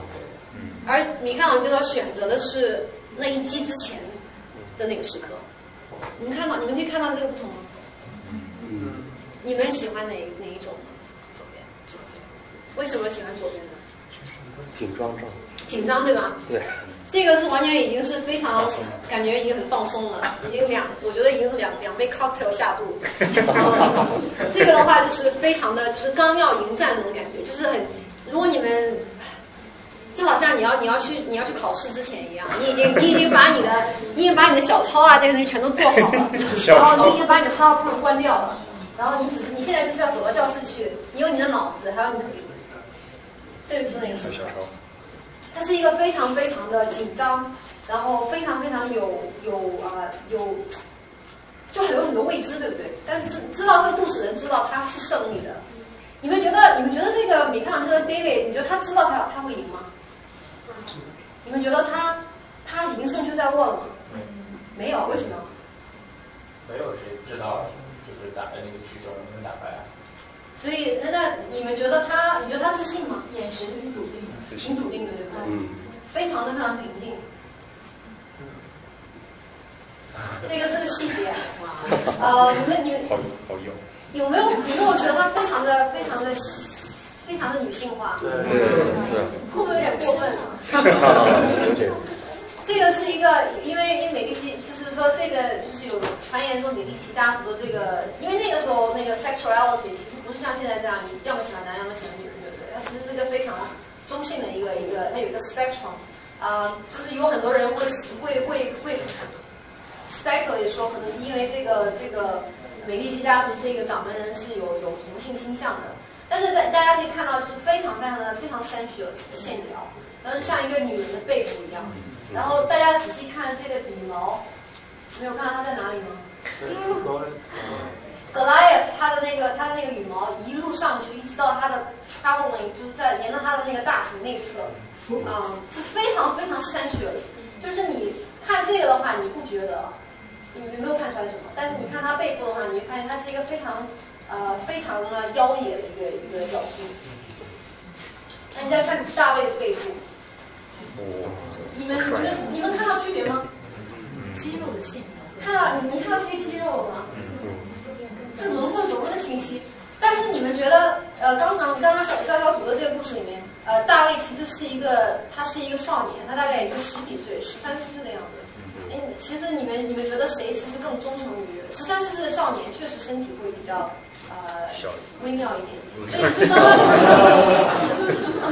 而米开朗基罗选择的是那一击之前的那个时刻。你们看到，你们可以看到这个不同吗？嗯。你们喜欢哪哪一种呢？左边。左边。为什么喜欢左边呢？紧张症。紧张，对吧？对。这个是完全已经是非常感觉已经很放松了，已经两，我觉得已经是两两杯 cocktail 下肚。这个的话就是非常的就是刚要迎战那种感觉，就是很，如果你们就好像你要你要去你要去考试之前一样，你已经你已经把你的你已经把你的小抄啊这些东西全都做好了，然后你已经把你的 PowerPoint 关掉了，然后你只是你现在就是要走到教室去，你有你的脑子，还有你的，这个就是那个时候。他是一个非常非常的紧张，然后非常非常有有啊有，就很多很多未知，对不对？但是知知道这个故事的人知道他是胜利的，你们觉得你们觉得这个米开朗基罗 David，你觉得他知道他他会赢吗？你们觉得他他已经胜券在握了吗？没有，为什么？没有谁知道，就是打那个曲轴能不能打败啊？所以那那你们觉得他，你觉得他自信吗？眼神挺笃定的。挺笃定的，对吧？嗯，非常的非常平静。这个是个细节，呃，你们你们好好有。有没有有没有觉得她非常的非常的非常的女性化？对对，是。会不会有点过分啊？有点。这个是一个，因为因为美丽奇，就是说这个就是有传言说美丽奇家族的这个，因为那个时候那个 sexuality 其实不是像现在这样，你要么喜欢男，要么喜欢女，对不对？它其实是一个非常中性的一个一个，它有一个 spectrum，啊、就是有很多人会会会会 speculate 说，可能是因为这个这个美第奇家族这个掌门人是有有同性倾向的，但是大大家可以看到，就是非常非常的非常 sensual 的线条，然后就像一个女人的背部一样。然后大家仔细看这个羽毛，没有看到它在哪里吗？格拉耶他的那个他的那个羽毛一路上去，一直到他的 traveling，就是在沿着他的那个大腿内侧，嗯，是非常非常 sensual。就是你看这个的话，你不觉得，你没有看出来什么？但是你看他背部的话，你会发现它是一个非常呃非常的妖冶的一个一个角度。那你再看大卫的背部，你们你们你们看到区别吗？肌肉的线条。看到你们看到这些肌肉了吗？这轮廓多么的清晰。但是你们觉得，呃，刚刚刚刚小潇潇读的这个故事里面，呃，大卫其实是一个，他是一个少年，他大概也就十几岁，十三四岁的样子。哎，其实你们你们觉得谁其实更忠诚于十三四岁的少年？确实身体会比较呃微妙一点。所以是刚刚，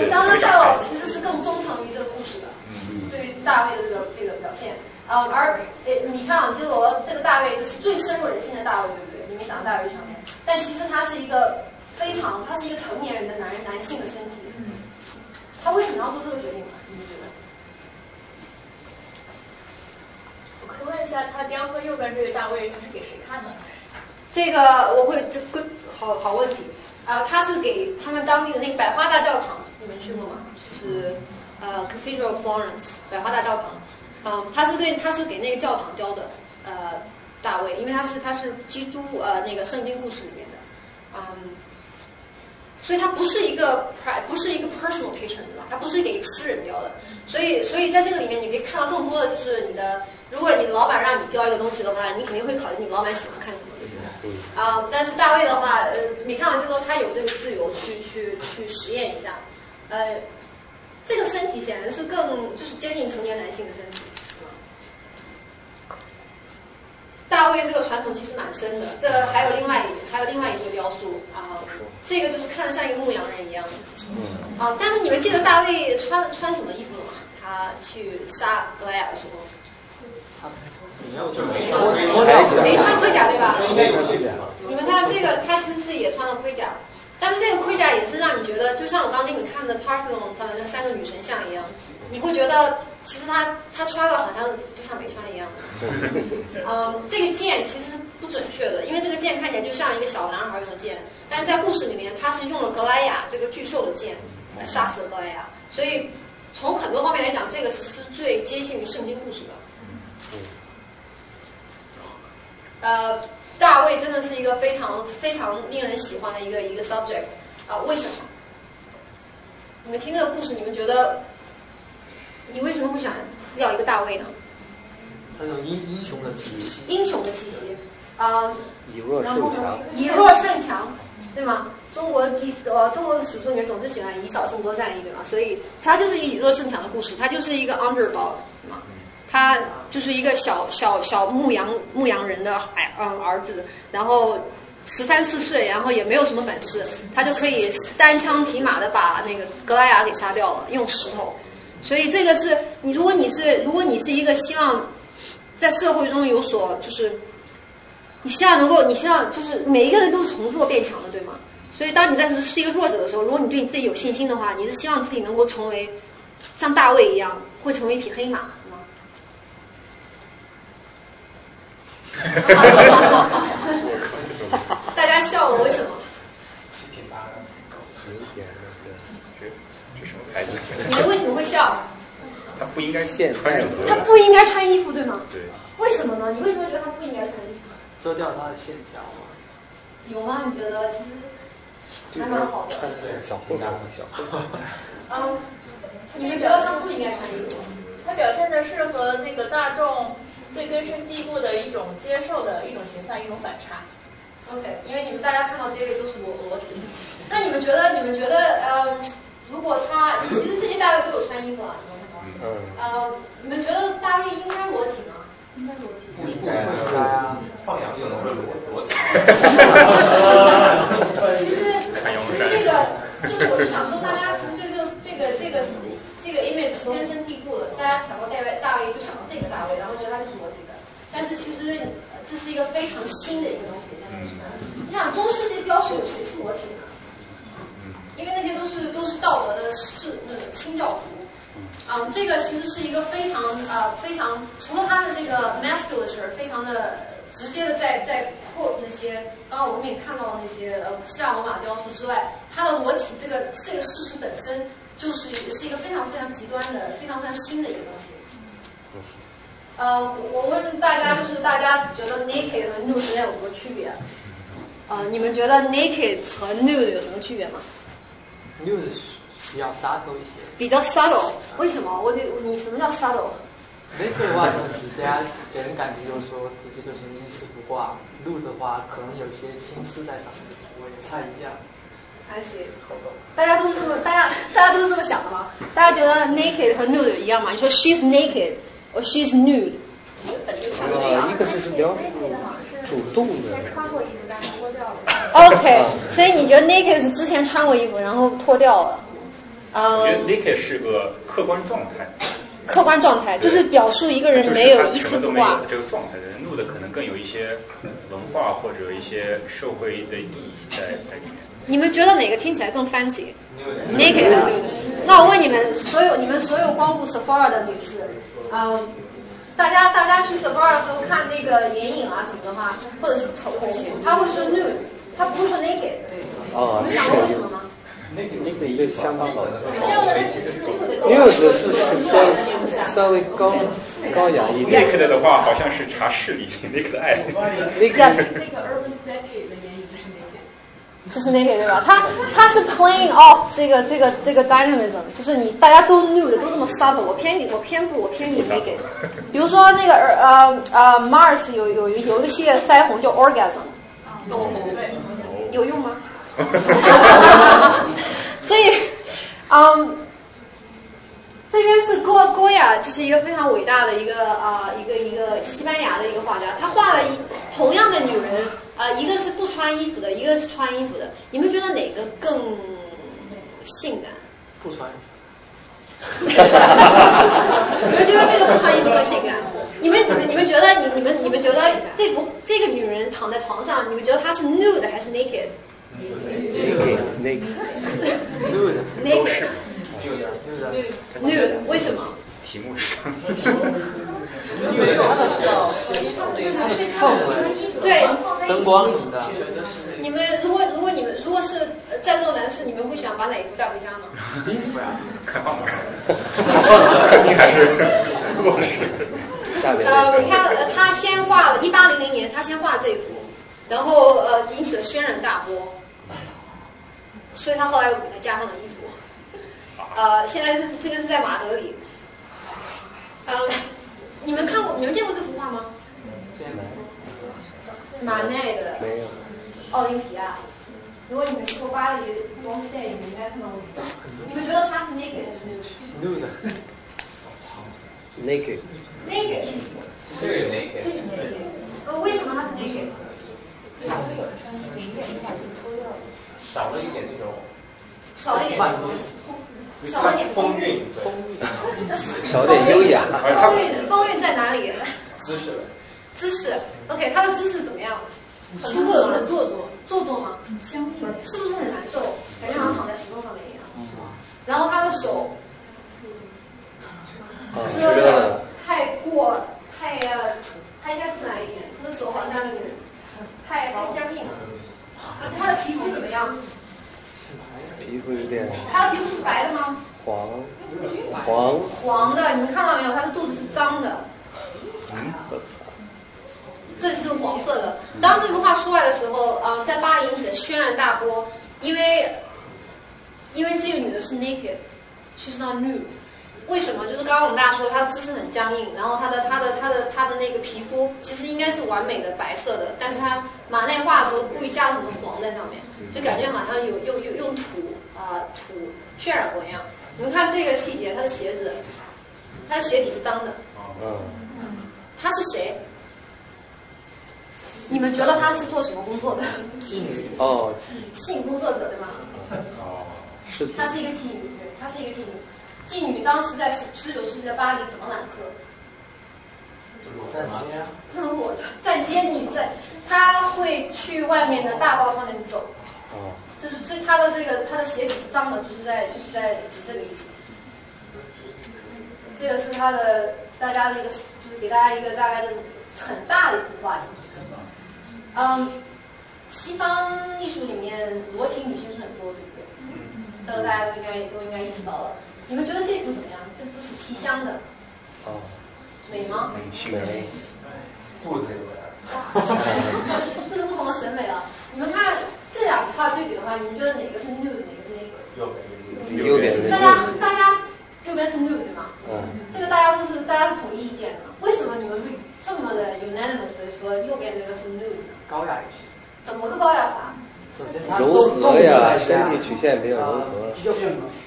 刚刚夏老其实是更忠诚于这个故事的，对于大卫的这个这个表现。啊、而呃，你看啊，其实我这个大卫，是最深入人心的大卫，你没想到大卫上面，但其实他是一个非常，他是一个成年人的男人，男性的身体。他为什么要做这个决定呢？你们觉得？我可以问一下，他雕刻右边这个大卫，他是给谁看的？这个我会这个好好问题啊、他是给他们当地的那个百花大教堂，你们去过吗？就是呃 Cathedral of Florence 百花大教堂，嗯、他是对他是给那个教堂雕的，呃，大卫，因为他是他是基督呃那个圣经故事里面的，嗯，所以他不是一个 pri 不是一个 personal patron 对吧？他不是给私人雕的，所以所以在这个里面你可以看到更多的就是你的，如果你的老板让你雕一个东西的话，你肯定会考虑你老板喜欢看什么？啊、但是大卫的话，呃，米开朗基罗他有这个自由去去去实验一下，呃，这个身体显然是更就是接近成年男性的身体。大卫这个传统其实蛮深的，这还有另外一还有另外一个雕塑啊、这个就是看着像一个牧羊人一样。的。啊、但是你们记得大卫穿穿什么衣服了吗？他去杀格莱雅的时候，没有就没说没穿盔甲对吧？你们看这个，他其实是也穿了盔甲，但是这个盔甲也是让你觉得，就像我刚刚给你们看的 Parthenon 上面那三个女神像一样，你会觉得其实她她穿了好像就像没穿一样。嗯，这个剑其实是不准确的，因为这个剑看起来就像一个小男孩用的剑，但是在故事里面他是用了格莱雅这个巨兽的剑来杀死了格莱雅，所以从很多方面来讲，这个是是最接近于圣经故事的。呃，大卫真的是一个非常非常令人喜欢的一个一个 subject 啊、为什么？你们听这个故事，你们觉得你为什么会想要一个大卫呢？他有英英雄的气息。英雄的气息，啊、以弱胜强，，以弱胜强，对吗？中国历史呃，中国的史书里面总是喜欢以少胜多战役，对吗？所以他就是以弱胜强的故事，他就是一个 underdog，对吗？他就是一个小小小牧羊牧羊人的孩嗯儿子，然后十三四岁，然后也没有什么本事，他就可以单枪匹马的把那个格莱雅给杀掉了，用石头。所以这个是你，如果你是如果你是一个希望在社会中有所就是你希望能够，你希望就是每一个人都是从弱变强的，对吗？所以当你在是一个弱者的时候，如果你对你自己有信心的话，你是希望自己能够成为像大卫一样，会成为一匹黑马，是吗？大家笑了，为什么？挺大的。你们为什么会笑？他不应该穿任何他不应该穿衣服，对吗？对。为什么呢？你为什么觉得他不应该穿衣服？遮掉他的线条嘛。有吗？你觉得其实还蛮好的。穿小裤衩，小裤衩。嗯，你们觉得他不应该穿衣服？他表现的是和那个大众最根深蒂固的一种接受的一种形态，一种反差。OK，因为你们大家看到 David 都是裸裸体，那你们觉得？你们觉得？呃，如果他其实这些大卫都有穿衣服了，你们看到？嗯。呃，你们觉得大卫应该裸体吗？应该裸体。不应该啊，放羊就能裸裸体。其实，其实这个就是我就想说，大家其实对这这个这个这个 image 是根深蒂固的，大家想到大卫大卫就想到这个大卫，然后觉得他就是裸体的，但是其实这是一个非常新的一个东西。你想中世纪雕塑有谁是裸体的？因为那些都是都是道德的是那个清教徒。嗯，这个其实是一个非常呃非常除了他的这个 masculature 非常的直接的在在 quote 那些刚刚我们也看到的那些呃希腊罗马雕塑之外，他的裸体这个这个事实本身就是是一个非常非常极端的非常非常新的一个东西。呃，我问大家，就是大家觉得 naked 和 nude 之间有什么区别？呃，你们觉得 naked 和 nude 有什么区别吗？nude 比较 subtle 一些。比较 subtle，为什么？我得你什么叫 subtle？naked 的话，就直接给人感觉就是说直接就是一丝不挂；nude 的话，可能有些心思在上面，我也猜一下。I see，大家都是这么，大家大家都是这么想的吗？大家觉得 naked 和 nude 一样吗？你说 she's naked 或 she's nude，呃，一个就是比较主动的。穿过衣服但是脱掉了。OK，所以你觉得 naked 是之前穿过衣服然后脱掉了？我觉得嗯，naked 是个客观状态，客观状态就是表述一个人没有一丝不挂。这个状态的人录的可能更有一些文化或者一些社会的意义在在里面。你们觉得哪个听起来更 fancy？naked nude？那我问你们所有你们所有光顾 Sephora 的女士，嗯，大家大家去 Sephora 的时候看那个眼影啊什么的话，或者是口红，他会说 nude，他不会说 naked。对哦，你们想过为什么吗？那个那个一个相当好的，因为我的是稍稍微高高雅一点。naked 的话好像是查视力，naked 爱。那个那个 Urban Decade 的眼影就是 naked。就是 naked 对吧？他他是 playing off 这个这个这个 dynamism，就是你大家都 new 的都这么 subtle，我偏你我偏不我偏你 naked。比如说那个呃呃 Mars 有有有一个系列腮红叫 Orgasm，有用吗？所以，嗯，这边是戈戈雅，就是一个非常伟大的一个啊、呃、一个一个西班牙的一个画家，他画了一同样的女人啊、呃，一个是不穿衣服的，一个是穿衣服的，你们觉得哪个更性感？不穿。你们觉得这个不穿衣服更性感？你们你们你们觉得你你们你们觉得这幅这个女人躺在床上，你们觉得她是 nude 还是 naked？那个 nude naked nude nude 为什么？题目上。因为它是比较氛围，对，灯光什么的。你们如果如果你们如果是在座男士，你们会想把哪一幅带回家吗？衣服呀，看放哪儿？你还是卧室。下面呃，你看，呃他先画了，一八零零年，他先画这一幅，然后呃引起了轩然大波，所以他后来又给他加上了衣服。呃，现在是这个是在马德里。呃，你们看过、你们见过这幅画吗？马奈的没有。奥林匹亚。如果你们去过巴黎光线，你们应该看到过。你们觉得他是 naked 还是 nude？naked。naked？这个也 naked。呃，为什么他是 naked？因为有人穿衣服一点一下就脱掉了。少了一点这种。少了一点什么？少了点风韵。风少点优雅。风韵，风韵在哪里？姿势。姿势，OK，他的姿势怎么样？舒服很做作，做作吗？很僵硬，是不是很难受？感觉好像躺在石头上面一样。然后他的手，是知道了。太过太呃，他应该自然一点。他的手好像太太僵硬了。而且他的皮肤怎么样？皮肤有点。他的皮肤是白的吗？黄黄黄的，你们看到没有？他的肚子是脏的，嗯，这是黄色的。当这幅画出来的时候，啊、在巴黎引起了轩然大波，因为因为这个女的是 naked，she's not nude。为什么？就是刚刚我们大家说他姿势很僵硬，然后他的他的他的他的那个皮肤其实应该是完美的白色的，但是他马内画的时候故意加了很多黄在上面，就感觉好像有用用用土啊、土渲染过一样。你们看这个细节，他的鞋子，他的鞋底是脏的，嗯，他是谁？你们觉得他是做什么工作的？妓女，哦，性工作者对吗？哦，是他是一个妓女，他，是一个妓女。妓女当时在十十九世纪的巴黎怎么揽客？在街啊，那 我在街女在，她会去外面的大道上面走，哦，就是所以她的这个她的鞋底是脏的，就是在就是在指这个意思。这个是她的大家的一个，就是给大家一个大概的很大的一幅画，其实是。嗯，西方艺术里面裸体女性是很多，对不对？这个大家都应该都应该意识到了。你们觉得这幅怎么样？这幅是提香的，哦，美吗？很性美，肚子有点。这是不同的审美了。你们看这两幅画对比的话，你们觉得哪个是 nude，哪个是 naked？右边右边的大家大家右边是 nude 对吗？嗯，这个大家都是大家是统一意见的？为什么你们会这么的 unanimous 的说右边这个是 nude 呢？高雅一些。怎么个高雅法？柔和呀，身体曲线比较柔呃和，右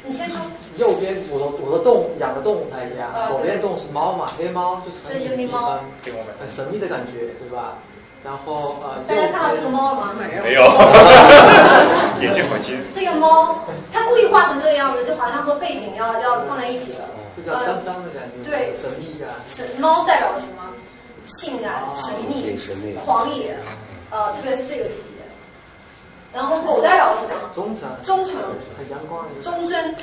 你先说。右边我的我的动物养的动物不太一样啊，左边动物是猫嘛，黑猫就是这很是黑猫很很神秘的感觉，对吧？然后呃，大家看到这个猫了吗？没有，眼睛很尖。这个猫，它故意画成这个样子，就好像和背景要要放在一起了。就叫脏脏的感觉，对神秘感。是猫代表了什么？性感、神秘挺神秘、狂野，呃，特别是这个细节。然后狗代表了什么？忠诚，忠诚、很阳光。忠贞。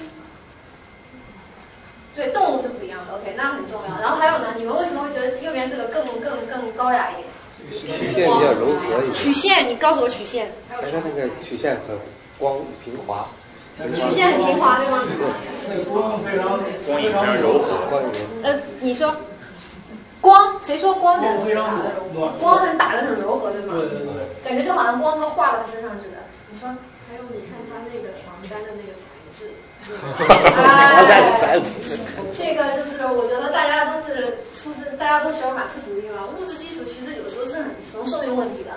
对，动物是不一样的。OK，那很重要。然后还有呢，你们为什么会觉得右边这个更更更高雅一点？曲线比较柔和一点，曲线，你告诉我曲线。哎，它那个曲线很光平滑，曲线很平滑，对吗？那个光非常光影非常柔和，呃，你说光，谁说光很光非常暖，光很打的很柔和，对吗？对对对，感觉就好像光都画到他身上似的。你说，还有你看他那个床单的那个材质，这个就是我觉得大家都是出身大家都喜欢马克思主义嘛，物质基础其实有时候是很容说明问题的。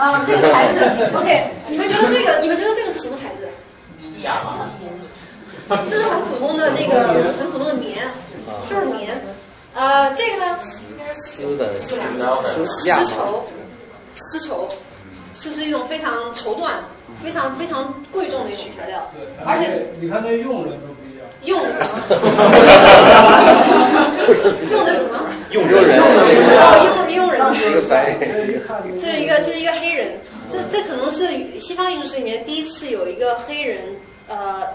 啊、这个材质，OK，你们觉得这个，你们觉得这个是什么材质？亚麻，就是很普通的那个很普通的棉，就是棉。呃，这个呢，丝的丝丝，绸，丝绸，就是一种非常绸缎，非常非常贵重的一种材料，而且你看那用人都不一样。用的什么？用的什么？用人，哦，用用人。一个白人，这是一个，这是一个黑人，这这可能是西方艺术史里面第一次有一个黑人，呃，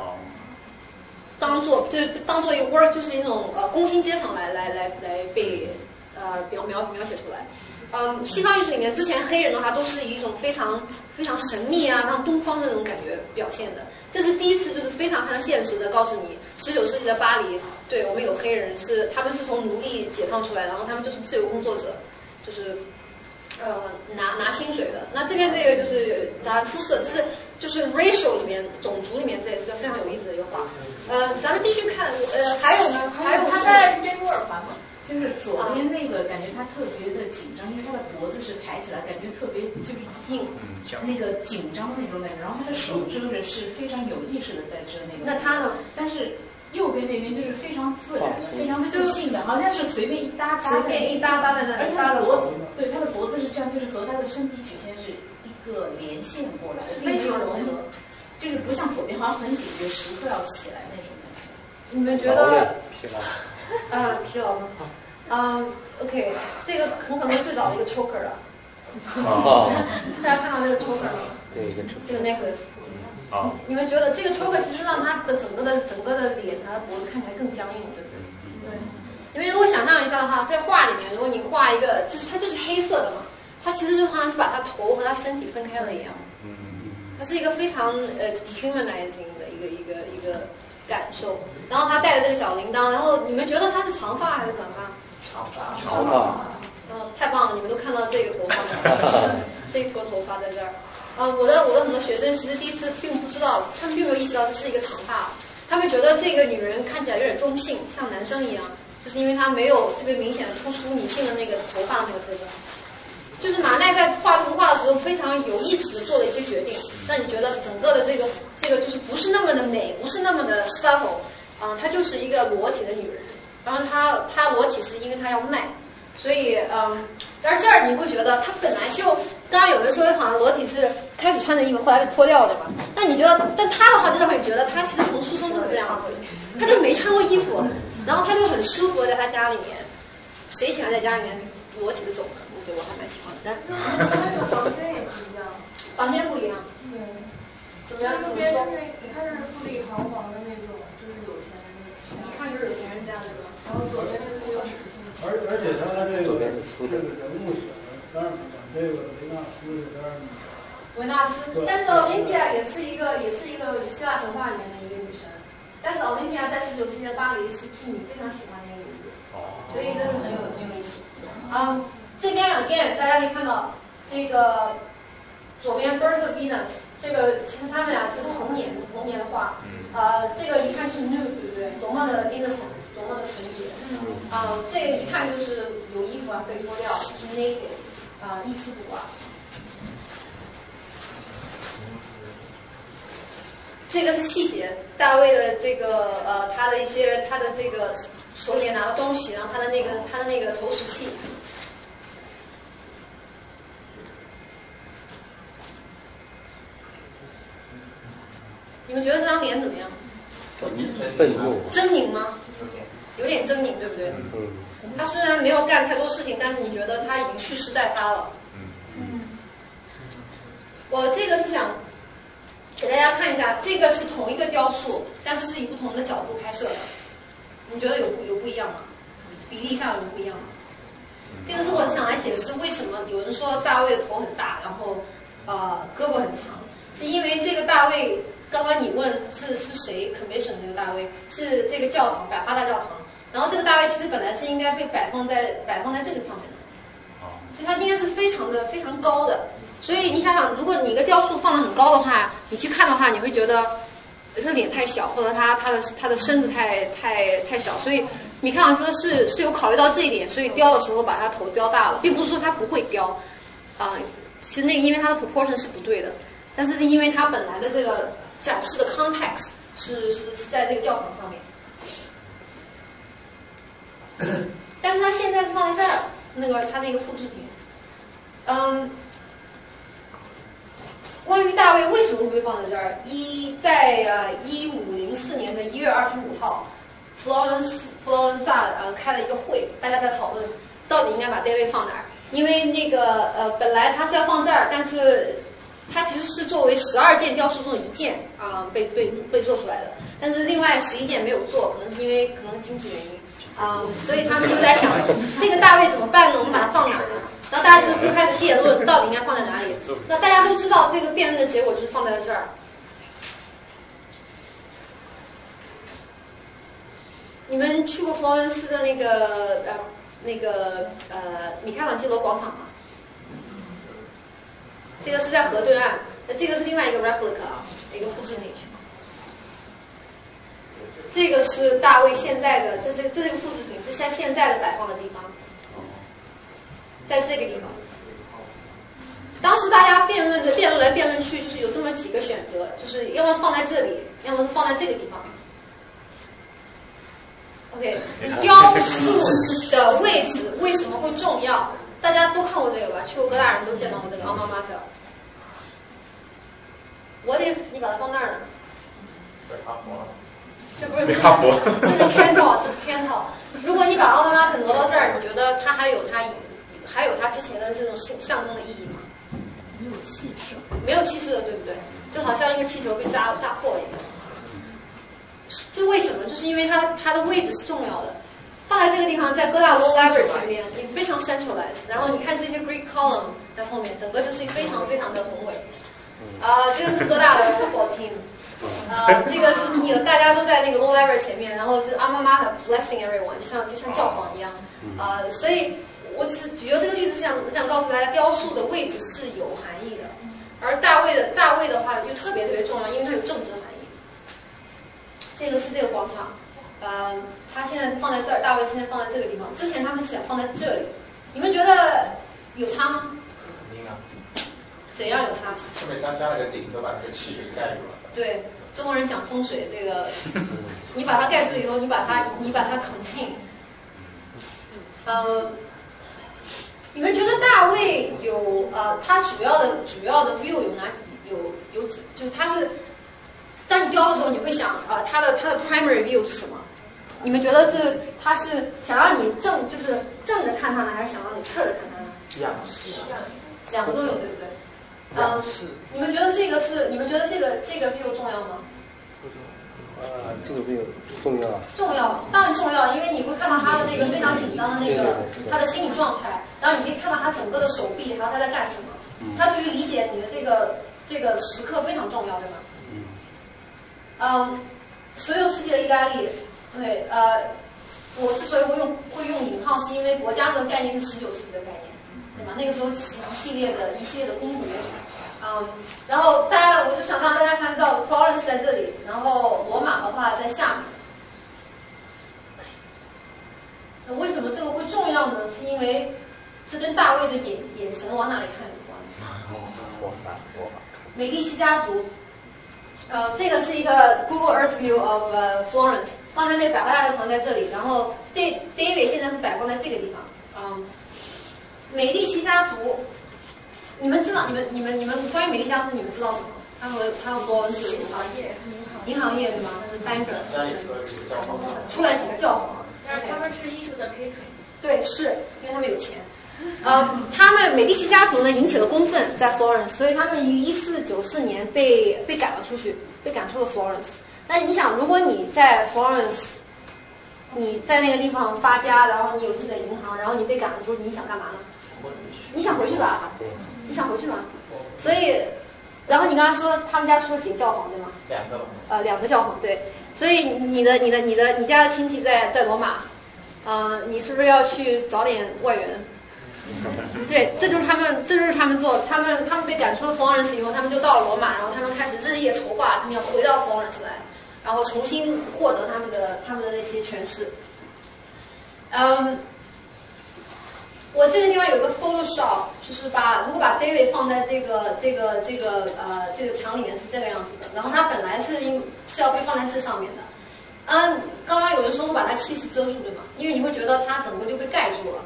当做对当做一个 work，就是一种呃工薪阶层来来来来被呃描描描写出来。嗯，西方艺术里面之前黑人的话都是以一种非常非常神秘啊，像东方的那种感觉表现的。这是第一次，就是非常非常现实的告诉你，十九世纪的巴黎，对我们有黑人是他们是从奴隶解放出来，然后他们就是自由工作者，就是呃拿拿薪水的。那这边这个就是拿肤色，这是就是 racial 里面种族里面这也是个非常有意思的一个画。呃，咱们继续看，呃，还有呢，还有他是在这波尔环嘛，就是左边那个感觉他特别的紧张，因为他的脖子是抬起来，感觉特别就是硬，那个紧张那种感觉。然后他的手遮着是非常有意识的在遮那个。那他呢？但是右边那边就是非常自然的、非常自信的，好像是随便一搭搭的。随便一搭搭在那里，而且他的脖子，对他的脖子是这样，就是和他的身体曲线是一个连线过来的，非常柔很和。就是不像左边好像很紧，就时刻要起来那种感觉。你们觉得？疲劳，啊，疲劳吗？嗯，OK，这个很可能是最早的一个 choker 了。哦，大家看到这个 choker 吗？对一个车，这个 necklace，啊，你们觉得这个 choker 其实让他的整个的整个的脸，他的脖子看起来更僵硬，对不对？对。你们如果想象一下的话，在画里面，如果你画一个，就是它就是黑色的嘛，它其实就好像是把他头和他身体分开了一样。嗯，它是一个非常呃 dehumanizing 的一个一个一个感受。然后他带着这个小铃铛，然后你们觉得他是长发还是短发？长发。长发。嗯，太棒了！你们都看到这个头发了，这一坨头发在这儿。呃，我的我的很多学生其实第一次并不知道，他们并没有意识到这是一个长发，他们觉得这个女人看起来有点中性，像男生一样，就是因为她没有特别明显的突出女性的那个头发的那个特征。就是马奈在画这幅画的时候非常有意识的做了一些决定，让你觉得整个的这个这个就是不是那么的美，不是那么的 subtle，啊，她就是一个裸体的女人，然后她她裸体是因为她要卖。所以，嗯，但是这儿你会觉得他本来就，刚刚有人说好像裸体是开始穿着衣服，后来被脱掉了嘛？那你觉得，但他的话就会觉得他其实从出生就是这样子，他就没穿过衣服，然后他就很舒服的在他家里面。谁喜欢在家里面裸体的走？觉我还蛮喜欢的。他这个房间也不一样，房间不一样。对。怎么样？右边就是你看就是富丽堂皇的那种，就是有钱人那种。一看就是有钱人家对吧？然后左边就是。而而且他这个这个人物选的当然不这个维纳斯这边维纳斯，但是奥林匹亚也是一个也是一个希腊神话里面的一个女神，但是奥林匹亚在十九世纪的巴黎是替女非常喜欢的一个女子，所以这个很有很有意思。嗯，这边 again 大家可以看到这个左边 Birth of Venus，这个其实他们俩其实同年同年的画，呃，这个一看就是 new 对不对？多么的 innocent。多么的纯洁，啊，这个一看就是有衣服啊，可以脱掉，就是 naked，啊，一丝不挂。这个是细节，大卫的这个呃，他的一些他的这个手里拿的东西，然后他的那个他的那个投石器。你们觉得这张脸怎么样？愤怒。狰狞吗？有点狰狞，对不对？他虽然没有干太多事情，但是你觉得他已经蓄势待发了。嗯。我这个是想给大家看一下，这个是同一个雕塑，但是是以不同的角度拍摄的。你觉得有有不一样吗？比例上有不一样吗？这个是我想来解释为什么有人说大卫的头很大，然后呃胳膊很长，是因为这个大卫。刚刚你问是是谁 commission 这个大卫？是这个教堂百花大教堂。然后这个大卫其实本来是应该被摆放在摆放在这个上面的，所以它应该是非常的非常高的。所以你想想，如果你一个雕塑放的很高的话，你去看的话，你会觉得这脸太小，或者他他的他的身子太太太小。所以米开朗基罗是是有考虑到这一点，所以雕的时候把他头雕大了，并不是说他不会雕啊。其实那个因为他的 proportion 是不对的，但是是因为他本来的这个。展示的 context 是是是在这个教堂上面，但是它现在是放在这儿，那个它那个复制品，嗯，关于大卫为什么会被放在这儿？一在呃一五零四年的一月二十五号，佛罗伦斯佛罗伦萨呃开了一个会，大家在讨论到底应该把大卫放哪儿，因为那个呃本来他是要放这儿，但是。它其实是作为十二件雕塑中的一件啊，被被被做出来的。但是另外十一件没有做，可能是因为可能经济原因啊，所以他们就在想这个大卫怎么办呢？我们把它放哪呢？然后大家就就开始辩论，到底应该放在哪里？那大家都知道这个辩论的结果就是放在了这儿。你们去过佛罗伦斯的那个呃那个呃米开朗基罗广场吗？这个是在河对岸，那这个是另外一个 replica 啊，一个复制品。这个是大卫现在的，这这这个复制品是像现在的摆放的地方，在这个地方。当时大家辩论的辩论来辩论去，就是有这么几个选择，就是要么放在这里，要么是放在这个地方。OK，雕塑的位置为什么会重要？大家都看过这个吧？去过哥大人都见到过这个 Alma Mater。What if 你把它放那儿呢？这不是 这是 Cantal，这是 Cantal。如果你把奥巴马肯挪到这儿，你觉得它还有它还有它之前的这种象象征的意义吗？没有气势。没有气势的，对不对？就好像一个气球被炸炸破了一样。这为什么？就是因为它它的位置是重要的。放在这个地方，在哥大 Low Library 前面，你非常 centralized。然后你看这些 Greek column 在后面，整个就是非常非常的宏伟。啊，这个是哥大的 football team，呃，这个是有大家都在那个 Lord Ever 前面，然后是阿妈妈的 blessing everyone，就像就像教皇一样，啊、所以我只是举了这个例子，是想想告诉大家，雕塑的位置是有含义的，而大卫的大卫的话就特别特别重要，因为它有政治含义。这个是这个广场，呃，它现在放在这儿，大卫现在放在这个地方，之前他们是想放在这里，你们觉得有差吗？怎样有差？上面加加了个顶，都把这个气水盖住了。对，中国人讲风水，这个 你把它盖住以后，你把它你把它 contain。呃，你们觉得大卫有呃，他主要的主要的 view 有哪几有有几？就是他是，当你雕的时候，你会想啊、呃，他的他的 primary view 是什么？你们觉得是他是想让你正就是正着看他呢，还是想让你侧着看他呢？仰视，两个都有，对不对？仰视，你们觉得这个是你们觉得这个这个 view 重要吗？啊，这个病重要啊。重要，当然重要，因为你会看到他的那个非常紧张的那个他的心理状态，然后你可以看到他整个的手臂，还有他在干什么。他对于理解你的这个这个时刻非常重要，对吗？嗯，所有世纪的意大利，对，呃，我之所以会用会用引号，是因为国家的概念是十九世纪的概念，那个时候只是一系列的一系列的公国。嗯，然后大家，我就想让大家看到 Florence 在这里，然后罗马的话在下面。那为什么这个会重要呢？是因为这跟大卫的眼眼神往哪里看有关。美第奇家族，呃，这个是一个 Google Earth View of、Florence，放在那个百花大教堂在这里，然后 Da- David 现在是摆放在这个地方。嗯，美第奇家族，你们知道，你们你们你们关于美丽奇家族，你们知道什么？他和他和 Florence 有什么关系？银行业对吗？他是 banker，家里出了几个教皇，出来几个教皇。但是他们是艺术的 patron。对，是因为他们有钱。呃，他们美第奇家族呢引起了公愤，在 Florence，所以他们于一四九四年被被赶了出去，被赶出了 Florence。那你想，如果你在 Florence，你在那个地方发家，然后你有自己的银行，然后你被赶了出去，你想干嘛呢？你想回去吧？你想回去吗？所以，然后你刚才说他们家出了几个教皇，对吗？两个吧。呃，两个教皇，对。所以你的、你的、你的、你家的亲戚在在罗马，呃，你是不是要去找点外援？对，这就是他们，这就是他们做的。他们他们被赶出了 Florence 以后，他们就到了罗马，然后他们开始日夜筹划，他们要回到 Florence 来，然后重新获得他们的他们的那些权势。嗯，我这个地方有个 Photoshop，就是把如果把 David 放在这个这个这个呃这个墙里面是这个样子的，然后它本来是应是要被放在这上面的。嗯，刚刚有人说我把它气势遮住，对吗？因为你会觉得它整个就被盖住了。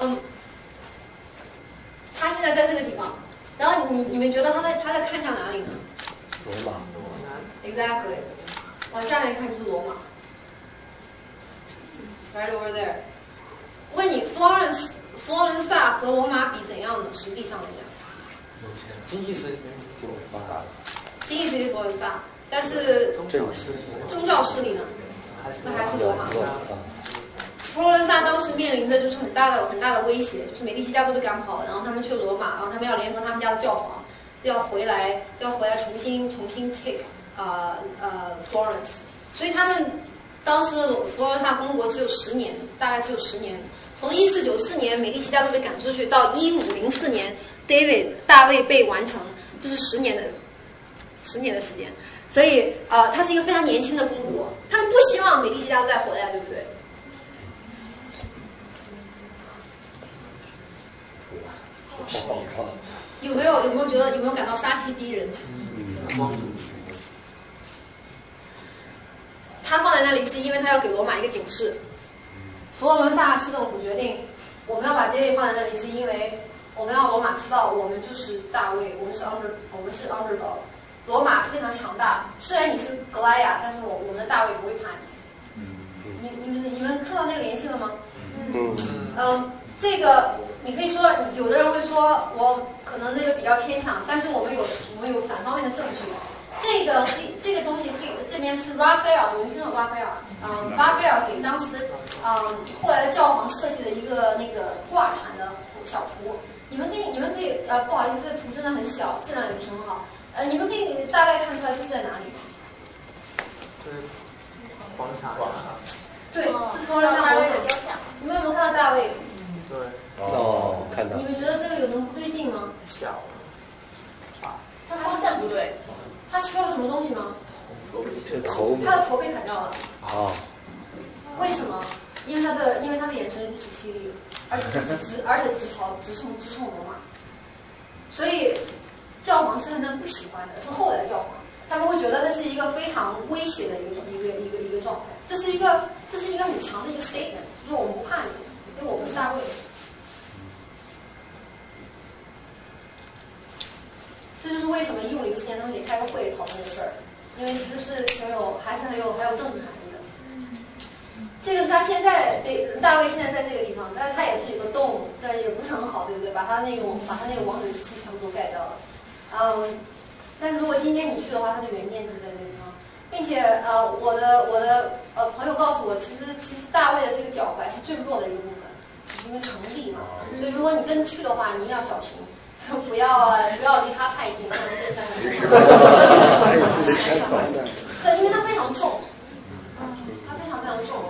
嗯，他现在在这个地方，然后你你们觉得他在他在看向哪里呢罗马，？Exactly，往下面看就是罗马，right over there。问你，Florence 佛罗伦萨和罗马比怎样呢？实力上来讲，经济实力就发达了。经济实力佛罗伦萨，但是宗教势力宗教势力呢？那还是罗马。佛罗伦萨当时面临的就是很大的很大的威胁，就是美第奇家族被赶跑了，然后他们去罗马，然后他们要联合他们家的教皇，要回来要回来重新重新 take 呃呃 Florence，所以他们当时的佛罗伦萨公国只有十年，大概只有十年，从一四九四年美第奇家族被赶出去到一五零四年 David 大卫被完成，就是十年的十年的时间，所以呃它是一个非常年轻的公国，他们不希望美第奇家族再回来，对不对？好好看。有没有有没有觉得有没有感到杀气逼人？光族他放在那里是因为他要给罗马一个警示。佛罗伦萨市政府决定，我们要把 David 放在那里，是因为我们要罗马知道我们就是大卫，我们是 under，我们是 underdog。罗马非常强大，虽然你是格莱亚，但是我我们的大卫不会怕你。你你们你们看到那个联系了吗？嗯，嗯，这个你可以说，有的人会说我可能那个比较牵强，但是我们有我们有反方面的证据。这个黑这个东西黑这边是拉斐尔，你们听说拉斐尔？嗯，拉斐尔给当时嗯后来的教皇设计的一个那个挂毯的小图。你们可以，你们可以，呃，不好意思，这个图真的很小，质量也不是很好。呃，你们可以大概看出来这是在哪里吗？就是广场。广场。对，是佛罗伦萨广场。你们有没有看到大卫？对。哦，看到。你们觉得这个有什么不对劲吗？小。他方向不对。他缺了什么东西吗？这头。他的头被砍掉了。啊。为什么？因为他的，因为他的眼神如此犀利，而且直，而且直朝直冲直冲罗马。所以教皇是他们不喜欢的，是后来的教皇，他们会觉得那是一个非常威胁的一个一个一个一个状态，这是一个这是一个很强的一个 statement，就是我们不怕你，因为我们是大卫。这就是为什么一五零四年他们得开个会讨论这个事儿，因为其实是挺有还是很有很有政治含义的。这个是他现在对大卫现在在这个地方，但是他也是有个洞，但也不是很好，对不对？把他那个把他那个王者之气全部都盖掉了。嗯，但是如果今天你去的话，他的原件就是在这个地方，并且呃，我的我的呃朋友告诉我，其实其实大卫的这个脚踝是最弱的一个部分，因为成立嘛，所以如果你真去的话，你一定要小心。不要不要离他太近，可能这三个。对，因为他非常重，他非常非常重。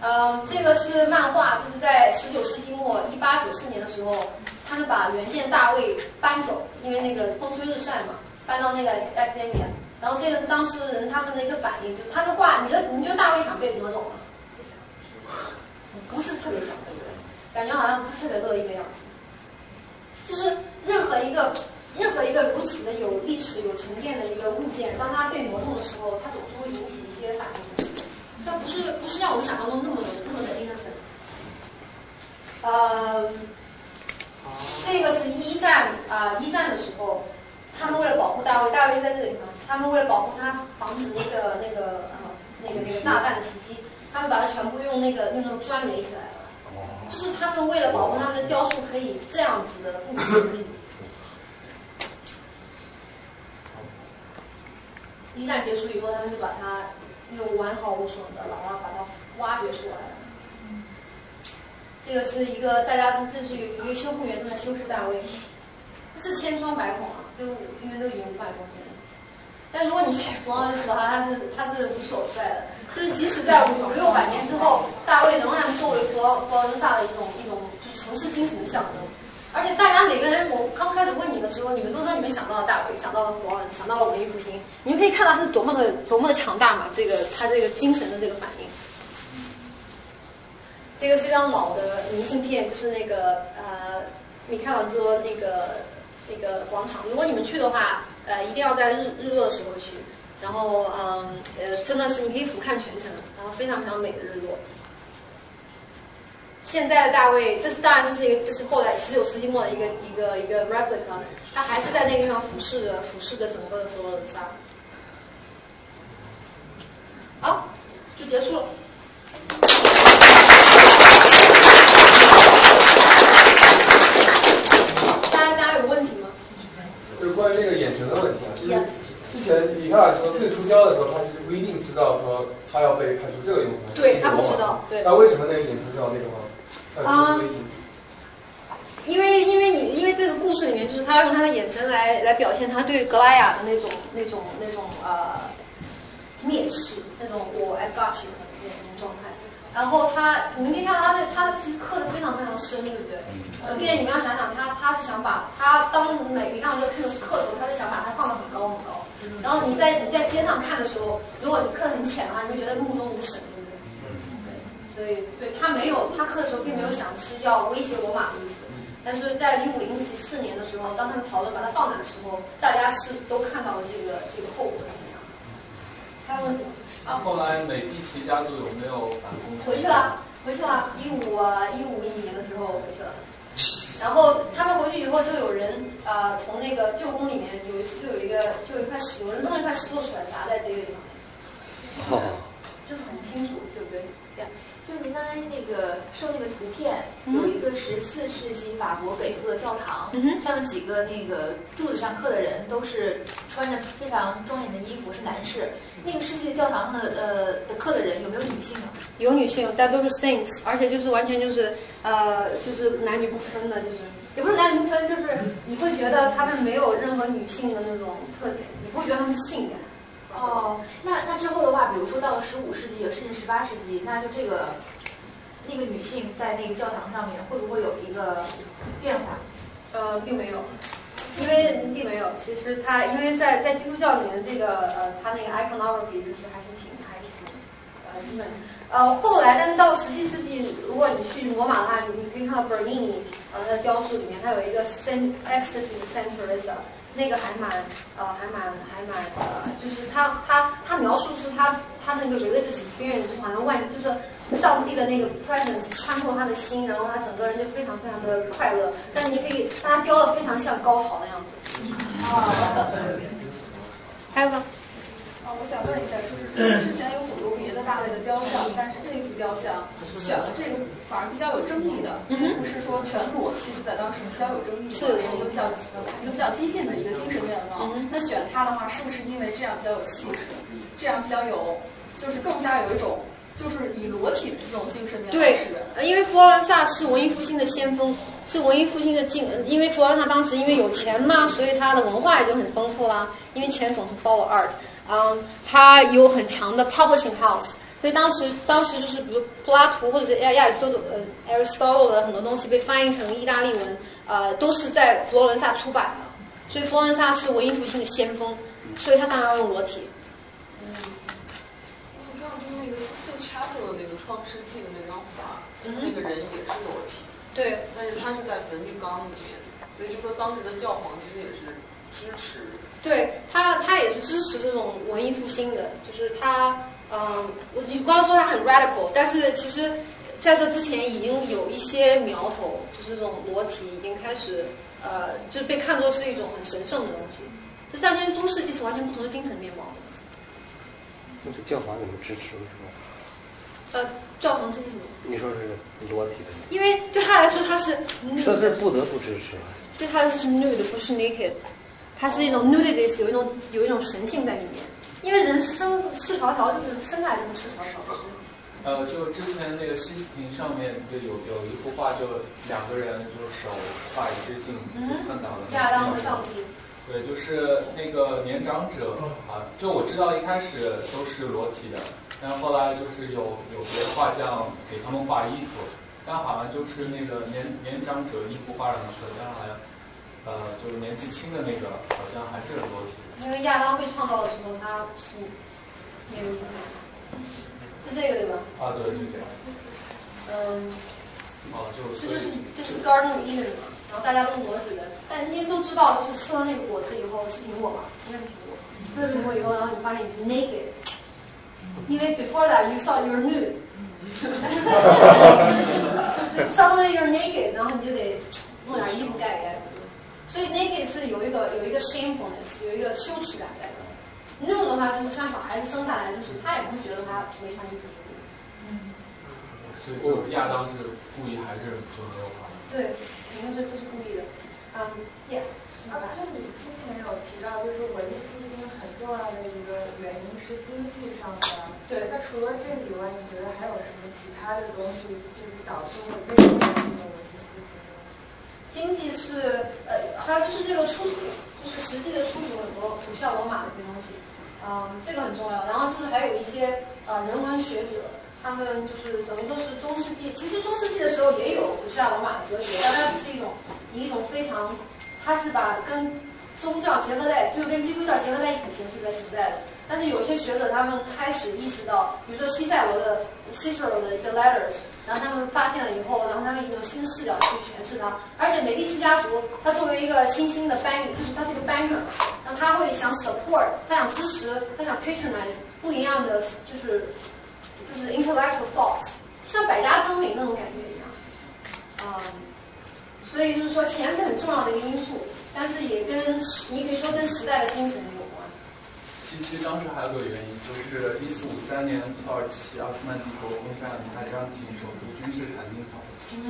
呃，这个是漫画，就是在十九世纪末一八九四年的时候，他们把原件大卫搬走，因为那个风吹日晒嘛，搬到那个 FNA。然后这个是当事人他们的一个反应，就是他们画，你觉得你觉得大卫想被夺走吗？不是特别想，感觉好像不是特别乐意的样子。就是任何一个任何一个如此的有历史、有沉淀的一个物件，当它被磨动的时候，它总是会引起一些反应。它不是不是像我们想象中那么的那么的 innocent。呃，这个是一战啊，一战的时候，他们为了保护大卫，大卫在这里嘛，他们为了保护他，防止那个那个呃那个那个炸弹的袭击，他们把它全部用那个用那种砖垒起来了。就是他们为了保护他们的雕塑可以这样子的不分一战结束以后，他们就把它又完好无损的，然后把它挖掘出来了。这个是一个大家，这是一个修复员正在修复大卫，是千疮百孔啊，就因为都已经五百多年。但如果你去佛罗伦斯的话，它是它是无所不在的。就是即使在五六百年之后，大卫仍然作为佛佛罗伦萨的一种一种就是城市精神的象征。而且大家每个人，我刚开始问你的时候，你们都说你们想到了大卫，想到了佛罗伦，想到了文艺复兴。你们可以看到他是多么的多么的强大嘛，这个他这个精神的这个反应。这个是一张老的明信片，就是那个呃米开朗基罗那个那个广场。如果你们去的话，呃，一定要在日日落的时候去。然后，嗯，呃，真的是你可以俯瞰全城，然后非常非常美的日落。现在的大卫，这是当然这是一个，这是后来十九世纪末的一个一个一个 replica，他还是在那个地方俯视着俯视着整个的佛罗伦萨。好，就结束了。大家大家有问题吗？就是关于这个眼神的问题啊，就是。之前米开朗说最初雕的时候，他其实不一定知道说他要被派出这个用途。对他不知道，对。那为什么那个眼神是要那个吗？啊，因为因为你因为这个故事里面，就是他要用他的眼神来来表现他对格莱雅的那种那种那种呃蔑视，那种我 I got you 的那种状态。然后他，你们可以看到他的他的其实刻的非常非常深，对不对？呃，并且你们要想想，他他是想把他当每一张这个片子刻的时候，他是想把它放得很高很高。然后你在你在街上看的时候，如果你刻得很浅的话，你会觉得目中无神，对不对？对，所以对他没有他刻的时候并没有想是要威胁罗马的意思。但是在一五零四年的时候，当他们讨论把它放哪的时候，大家是都看到了这个这个后果是怎样的。还有问题吗？那后来美第奇家族有没有反攻？回去了，回去了。一五啊，一五一几年的时候回去了。然后他们回去以后，就有人啊，从那个旧宫里面有一次就有一个就有一块石，有人弄一块石头出来砸在这个地方。哦。就是很清楚，对不对？对。就是您刚才那个说那个图片，有一个十四世纪法国北部的教堂，上面几个那个柱子上刻的人都是穿着非常庄严的衣服，是男士。那个世纪教堂上的呃的刻的人有没有女性啊？有女性，但都是 saints，而且就是完全就是呃就是男女不分的，就是也不是男女不分，就是你会觉得他们没有任何女性的那种特点，你不会觉得他们性感。哦，那那之后的话，比如说到了十五世纪甚至十八世纪，那就这个那个女性在那个教堂上面会不会有一个变化？呃，并没有，因为并没有。其实它因为在在基督教里面，这个呃，它那个 iconography 就是还是挺还是挺呃基本。呃，后来但是到十七世纪，如果你去罗马的话，你你可以看到 Bernini 呃他的雕塑里面，它有一个 Saint Ecstasy Saint Teresa。那个还蛮，呃，还蛮，还蛮，呃，就是他他他描述是他他那个 religious experience 就好像外就是上帝的那个 presence 穿透他的心，然后他整个人就非常非常的快乐。但你可以，但他雕的非常像高潮的样子。啊，还有吗？啊，我想问一下，就是之前有很多别的大类的雕像，但是这一幅雕像选了这个反而比较有争议的，因为不是说全裸，其实在当时比较有争议的，是一个比较一个比较激进的一个精神面貌。那选它的话，是不是因为这样比较有气质，这样比较有，就是更加有一种就是以裸体的这种精神面貌？对，因为佛罗伦萨是文艺复兴的先锋，是文艺复兴的进，因为佛罗伦萨当时因为有钱嘛，所以它的文化也就很丰富啦。因为钱总是 follow art。嗯，它有很强的 publishing house，所以当时当时就是比如柏拉图或者是亚亚里士多德呃 Aristotle 的很多东西被翻译成意大利文，呃，都是在佛罗伦萨出版的，所以佛罗伦萨是文艺复兴的先锋，所以他当然要用裸体。嗯，我知道就是那个 Sistine Chapel 的那个创世纪的那张画，那个人也是裸体，对，但是他是在梵蒂冈里面，所以就说当时的教皇其实也是支持。对他，他也是支持这种文艺复兴的，就是他，嗯，我你刚刚说他很 radical，但是其实在这之前已经有一些苗头，就是这种裸体已经开始，呃，就被看作是一种很神圣的东西。这战争中世纪是完全不同的精神面貌。就是教皇怎么支持是吧？呃，教皇支持什么？你说是裸体的？因为对他来说他是。这是不得不支持。对他来说是 nude，不是 naked。它是一种 nudity，有一种有一种神性在里面，因为人生赤条条就是生来就是赤条条。呃，就之前那个西斯廷上面就有有一幅画，就两个人就是手画一只镜，看到了。亚当和上帝。对，就是那个年长者啊，就我知道一开始都是裸体的，但后来就是有有别的画匠给他们画衣服，但好像就是那个年年长者衣服画上去了，但好像。呃，就是年纪轻的那个，好像还是裸体。因为亚当被创造的时候，他是没有是这个对吧？啊，对，就这样。嗯。哦，就这就是这是 Garden 嘛，然后大家都裸体的，但您都知道，就是吃了那个果子以后是苹果嘛，应该是苹果。吃了苹果以后，然后你发现你是 naked，因为 before that you thought you were nude。Suddenly you're naked，然后你就得弄点衣服盖盖。所以 naked 是有一个有一个 shamefulness，有一个羞耻感在的。new 的话，就是像小孩子生下来，就是他也不会觉得他没穿衣服。嗯。所以就亚当是故意还是就没有画？对，肯定是这是故意的。嗯，yeah。啊，就你之前有提到，就是文艺复兴很重要的一个原因是经济上的。对。那除了这个以外，你觉得还有什么其他的东西，就是导致了这个？经济是呃，还有就是这个出土，就是实际的出土很多古希腊罗马的一些东西，嗯，这个很重要。然后就是还有一些呃人文学者，他们就是等于说是中世纪，其实中世纪的时候也有古希腊罗马的哲学，但它只是一种以一种非常，它是把跟宗教结合在，就跟基督教结合在一起的形式在存在的。但是有些学者他们开始意识到，比如说西塞罗的 Cicero 的一些 letters。然后他们发现了以后，然后他们用新的视角去诠释它。而且美第奇家族，它作为一个新兴的 bank，就是它是个 banker，然后他会想 support，他想支持，他想 patronize 不一样的，就是就是 intellectual thoughts，像百家争鸣那种感觉一样。嗯，所以就是说钱是很重要的一个因素，但是也跟你可以说跟时代的精神。其实当时还有个原因，就是一四五三年土耳其奥斯曼帝国攻占拜占庭首都君士坦丁堡，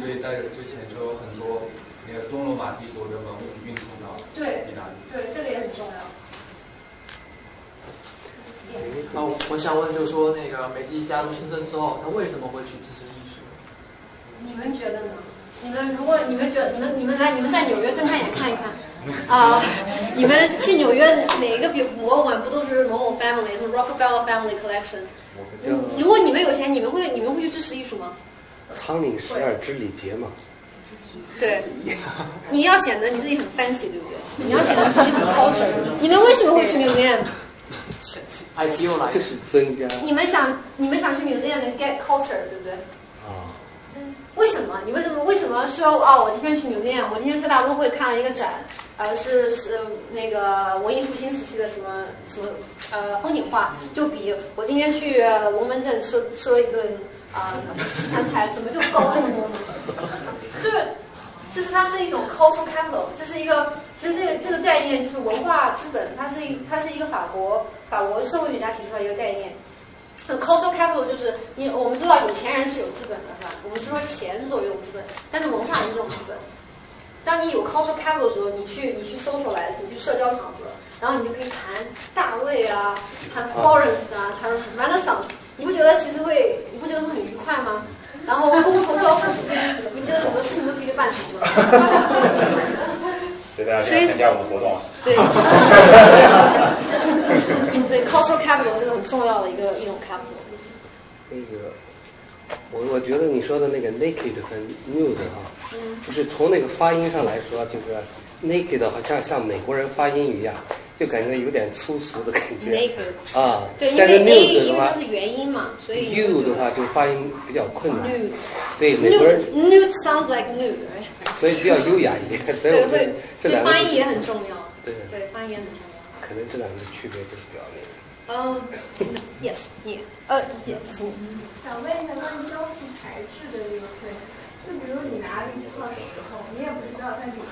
所以在这之前就有很多那个东罗马帝国的文物运送到意大利。对，这个也很重要。那我想问，就是说那个美第奇家族新政之后，他为什么会去支持艺术？你们觉得呢？你们如果你们觉得你们你们来你们在纽约睁开眼看一看，啊、你们去纽约哪个比博物馆不都是某某 family 什么 Rockefeller Family Collection？嗯如果你们有钱，你们会你们会去支持艺术吗？苍岭十二之礼节嘛，对，你要显得你自己很 fancy，对不对？你要显得自己很 culture。你们为什么会去 museum？idealize 这是增加你们想你们想去 museum get culture，对不对？啊，为什么？你为什么为什么说啊？我今天去 museum，我今天去大都会看了一个展，呃，是是那个文艺复兴时期的什么什么呃风景画，就比我今天去龙门阵吃吃了一顿啊西川菜，怎么就高这么多呢？就是就是它是一种 cultural capital，这是一个其实这个这个概念就是文化资本，它是一它是一个法国法国社会学家提出来一个概念。呃 cultural capital 就是你我们知道有钱人是有资本的，是吧？我们是说钱作为一种资本，但是文化也是一种资本。当你有 cultural capital 的时候，你去你去 socialize，你去社交场合，然后你就可以谈大卫啊，谈 Florence 啊，谈 Renaissance，你不觉得其实会，你不觉得会很愉快吗？然后觥筹交错之间，你不觉得很多事情都可以办成吗？所以大家可以参加我们活动啊。对，对，cultural capital 是个很重要的一个一种 capital。那个，我我觉得你说的那个 naked 和 nude 哈、嗯就是从那个发音上来说，就是 naked 好像像美国人发音语一样，就感觉有点粗俗的感觉。naked 啊，对，因但是 nude 的话它是元音嘛，所以 u 的话就发音比较困难。nude 对美国人，nude nude sounds like nude，right？所以比较优雅一点。所以对，我这会这两个发音也很重要。对对，发音也很重要。可能这两个区别就是。嗯，yes，你呃，也就是你想问一下关于雕塑材质的这个会，就比如你拿了一块石头，你也不知道它里面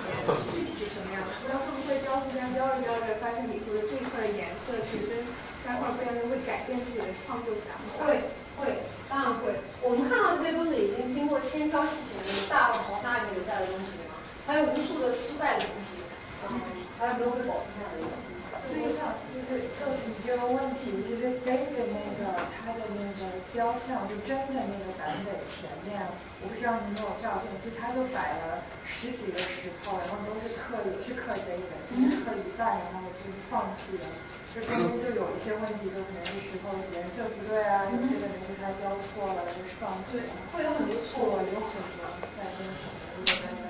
具体是什么样，不知道会不会雕塑家雕着雕着，发现里头的这一块颜色其实跟三块不一样，就会改变自己的创作想法。会会，当然会。我们看到这些都是已经经过千挑细选的大浪淘沙里面留下的东西，还有无数的失败的东西，嗯，还有没有被保存下来的东西。所以像就是就是你这个问题，其实 David 那个他的那个雕像，就真的那个版本前面，我不知道你有没有照片，就他就摆了十几个石头，然后都是刻也是刻 David，就是刻一半，然后就是放弃了。就中间就有一些问题，就可能是石头颜色不对啊，有些可能是他雕错了，就是放弃了。会有很多错，有很多在跟什么一个在那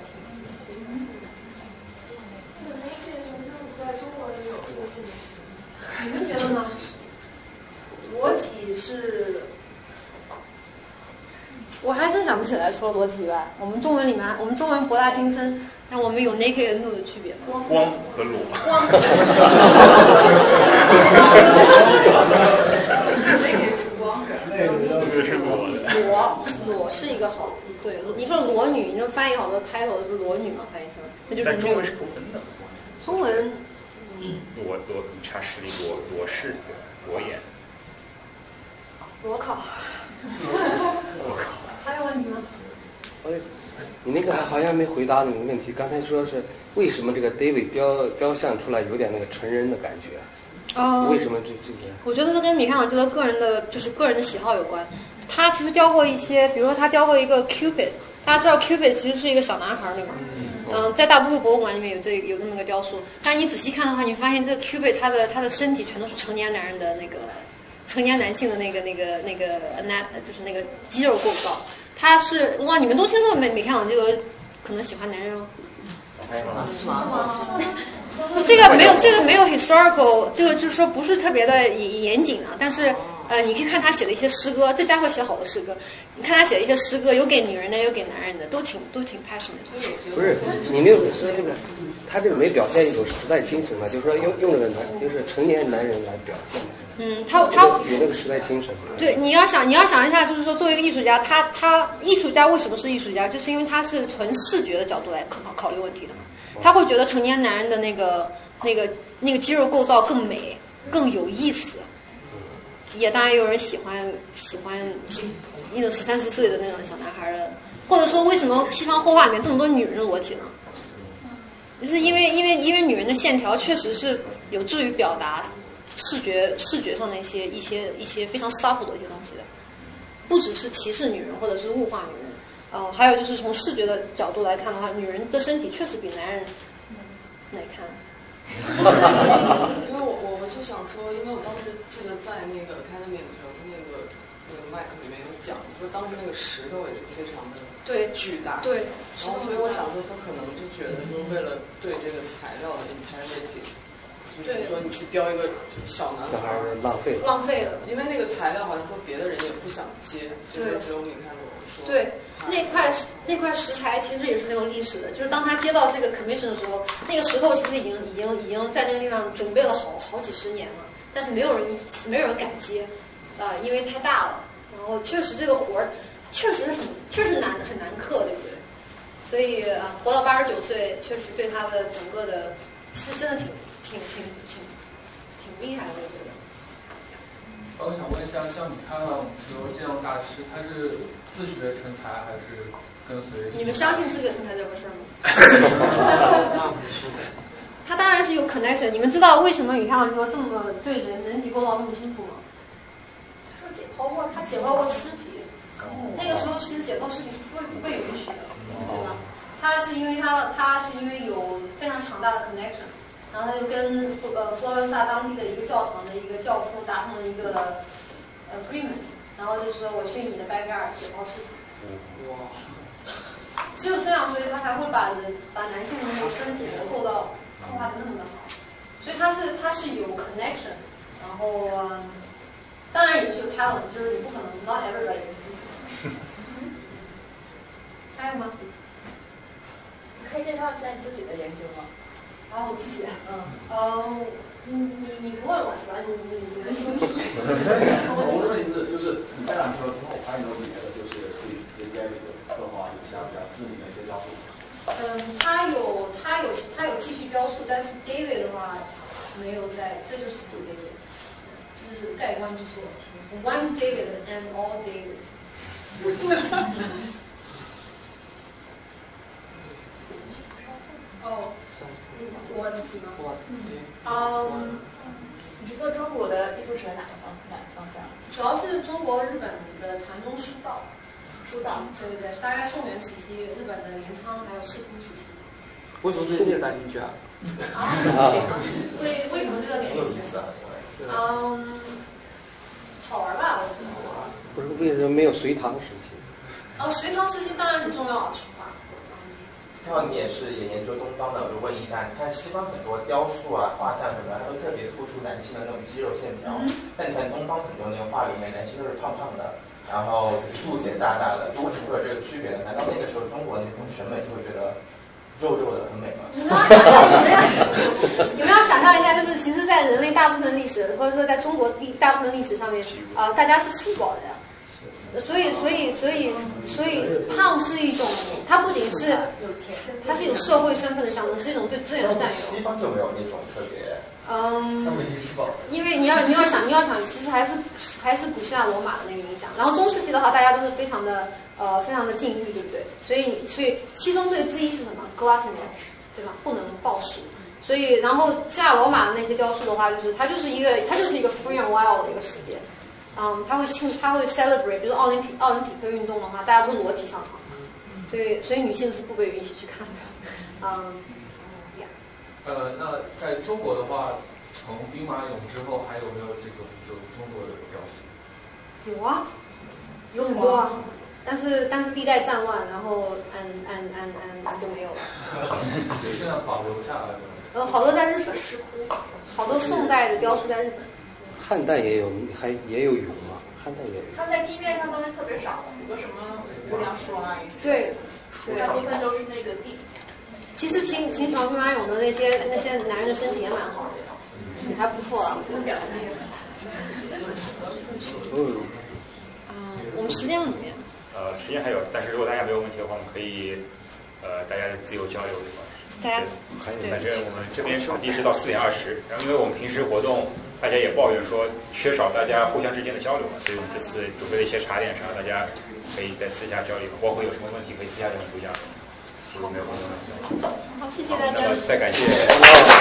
在中国也有过这种。你们觉得呢？裸体是，我还真想不起来，除了裸体以外，我们中文里面，我们中文博大精深，那我们有 naked 和 nude 的区别吗？光和裸。光。裸的。裸裸是一个好，对，你说裸女，你说翻译好多 title 都是裸女嘛，翻译成，那就是但中文是不分的。中文裸裸差实力，裸裸视，裸眼。裸考。我靠。还有问题吗？哎，你那个好像没回答那个问题。刚才说是为什么这个 David 雕雕像出来有点那个纯人的感觉？哦为什么这这个？我觉得这跟米开朗基罗个人的就是个人的喜好有关。他其实雕过一些，比如说他雕过一个 Cupid，大家知道 Cupid 其实是一个小男孩，对吗？嗯，嗯在大都会博物馆里面有这有这么个雕塑，但你仔细看的话，你发现这个 Cupid 他的他的身体全都是成年男人的那个成年男性的那个那个那个男就是那个肌肉构造。他是哇，你们都听说米米开朗基罗可能喜欢男人哦。这个没有，这个没有 historical，这个就是说不是特别的严严谨啊。但是呃，你可以看他写的一些诗歌，这家伙写好多诗歌。你看他写的一些诗歌，有给女人的，有给男人的，都挺都挺 passionate。不是你没有说这个，他这个没表现一种时代精神嘛？就是说用用这个男，就是成年男人来表现，嗯，他他有那个时代精神。对，你要想你要想一下，就是说作为一个艺术家，他他艺术家为什么是艺术家？就是因为他是从视觉的角度来考考虑问题的嘛。他会觉得成年男人的那个那个那个肌肉构造更美，更有意思。也当然有人喜欢喜欢那种十三四岁的那种小男孩的，或者说为什么西方绘画里面这么多女人的裸体呢？就是因为因为因为女人的线条确实是有助于表达视觉视觉上的一些一些一些非常沙土的一些东西的，不只是歧视女人或者是物化女人，呃，还有就是从视觉的角度来看的话，女人的身体确实比男人耐看。想说，因为我当时记得在那个 Academy 的时候，那个那个麦克里面有讲，说当时那个石头也是非常的对巨大，对，然后所以我想说，他可能就觉得说，为了对这个材料的 integrity，就是说你去雕一个小男孩儿浪费了，浪费了，因为那个材料好像说别的人也不想接，就是只有米开罗说，对。那块那块石材其实也是很有历史的，就是当他接到这个 commission 的时候，那个石头其实已经已经已经在那个地方准备了好好几十年了，但是没有人没有人敢接，呃，因为太大了，然后确实这个活儿确实很确实难很难克，对不对？所以、呃、活到八十九岁，确实对他的整个的是真的挺挺挺挺挺厉害的，我觉得。我想问一下，像米开朗基罗这样大师，他是自学成才还是跟随？你们相信自学成才这回事吗？他当然是有 connection。你们知道为什么米开朗基罗这么对人人体构造那么清楚吗？他说解剖过，他解剖过尸体。那个时候其实解剖尸体是不不被允许的，对吧？他是因为他他是因为有非常强大的 connection。然后他就跟佛呃佛罗伦萨当地的一个教堂的一个教父达成了一个 agreement，然后就是说我去你的 backyard 解剖尸体。哇！只有这样，所以他才会把人把男性的那个身体的构造刻画的那么的好。所以他是他是有 connection，然后、呃、当然也是有 talent，就是你不可能 not everybody。还有吗？你可以介绍一下你自己的研究吗？啊，我自己，嗯，呃，你你你不问我是吧？你你你的 我的问题是，就是你开朗基罗之后，还有没有别的就是对对 David 的刻画，就是想想致命的一些雕塑？嗯，他有他有他有继续雕塑，但是 David 的话没有在，这就是不 David，就是盖棺之作，One David and all David。哦。我自己吗？嗯，你是做中国的艺术史哪个方哪个方向？主要是中国、日本的禅宗书道。书道。对对对，大概宋元时期，日本的镰仓还有世宗时期。为什么对这个感兴趣啊？啊？为为什么这个感兴趣？嗯，好玩吧？我觉得。不是为什么没有隋唐时期？哦，隋唐时期当然很重要了，书法。正好你也是也研究东方的，我就问一下，你看西方很多雕塑啊、画像什么，它都特别突出男性的那种肌肉线条，但你看东方很多那个画里面，男性都是胖胖的，然后肚子也大大的，为什么会有这个区别呢？难道那个时候中国那种审美就会觉得肉肉的很美吗？你们要想象，你们要你们要想象一下，就是其实，在人类大部分历史，或者说在中国历大部分历史上面，啊、呃，大家是吃饱的呀。所以，所以，所以，所以，胖是一种，它不仅是，它是一种社会身份的象征，是一种对资源的占有。西方就没有那种特别。嗯。因为你要，你要想，你要想，其实还是还是古希腊罗马的那个影响。然后中世纪的话，大家都是非常的呃，非常的禁欲，对不对？所以，所以七宗罪之一是什么？gluttony，对吧？不能暴食。所以，然后希腊罗马的那些雕塑的话，就是它就是一个，它就是一个 free and wild 的一个世界。嗯，它会庆，它会 celebrate，比如奥林匹奥林匹克运动的话，大家都裸体上场，所以所以女性是不被允许去看的。嗯，呀。呃，那在中国的话，从兵马俑之后，还有没有这种就中国的雕塑？有啊，有很多啊，但是但是历代战乱，然后嗯嗯嗯嗯就没有了。就现在保留下来的。呃，好多在日本石窟，好多宋代的雕塑在日本。汉代也有，还也有俑嘛？汉代也有。他们在地面上都是特别少，有个什么无量书啊，对，大部分都是那个地。其实秦秦朝兵马俑的那些那些男人身体也蛮好的，还不错啊。表现也嗯。啊，我们时间怎么样？呃，时间还有，但是如果大家没有问题的话，我们可以呃大家自由交流对吧？大家，反正我们这边场地是到四点二十，然后因为我们平时活动。大家也抱怨说缺少大家互相之间的交流嘛，所以我们这次准备了一些茶点啥，大家可以在私下交流，包括有什么问题可以私下跟你回讲。好，谢谢大家。再感谢。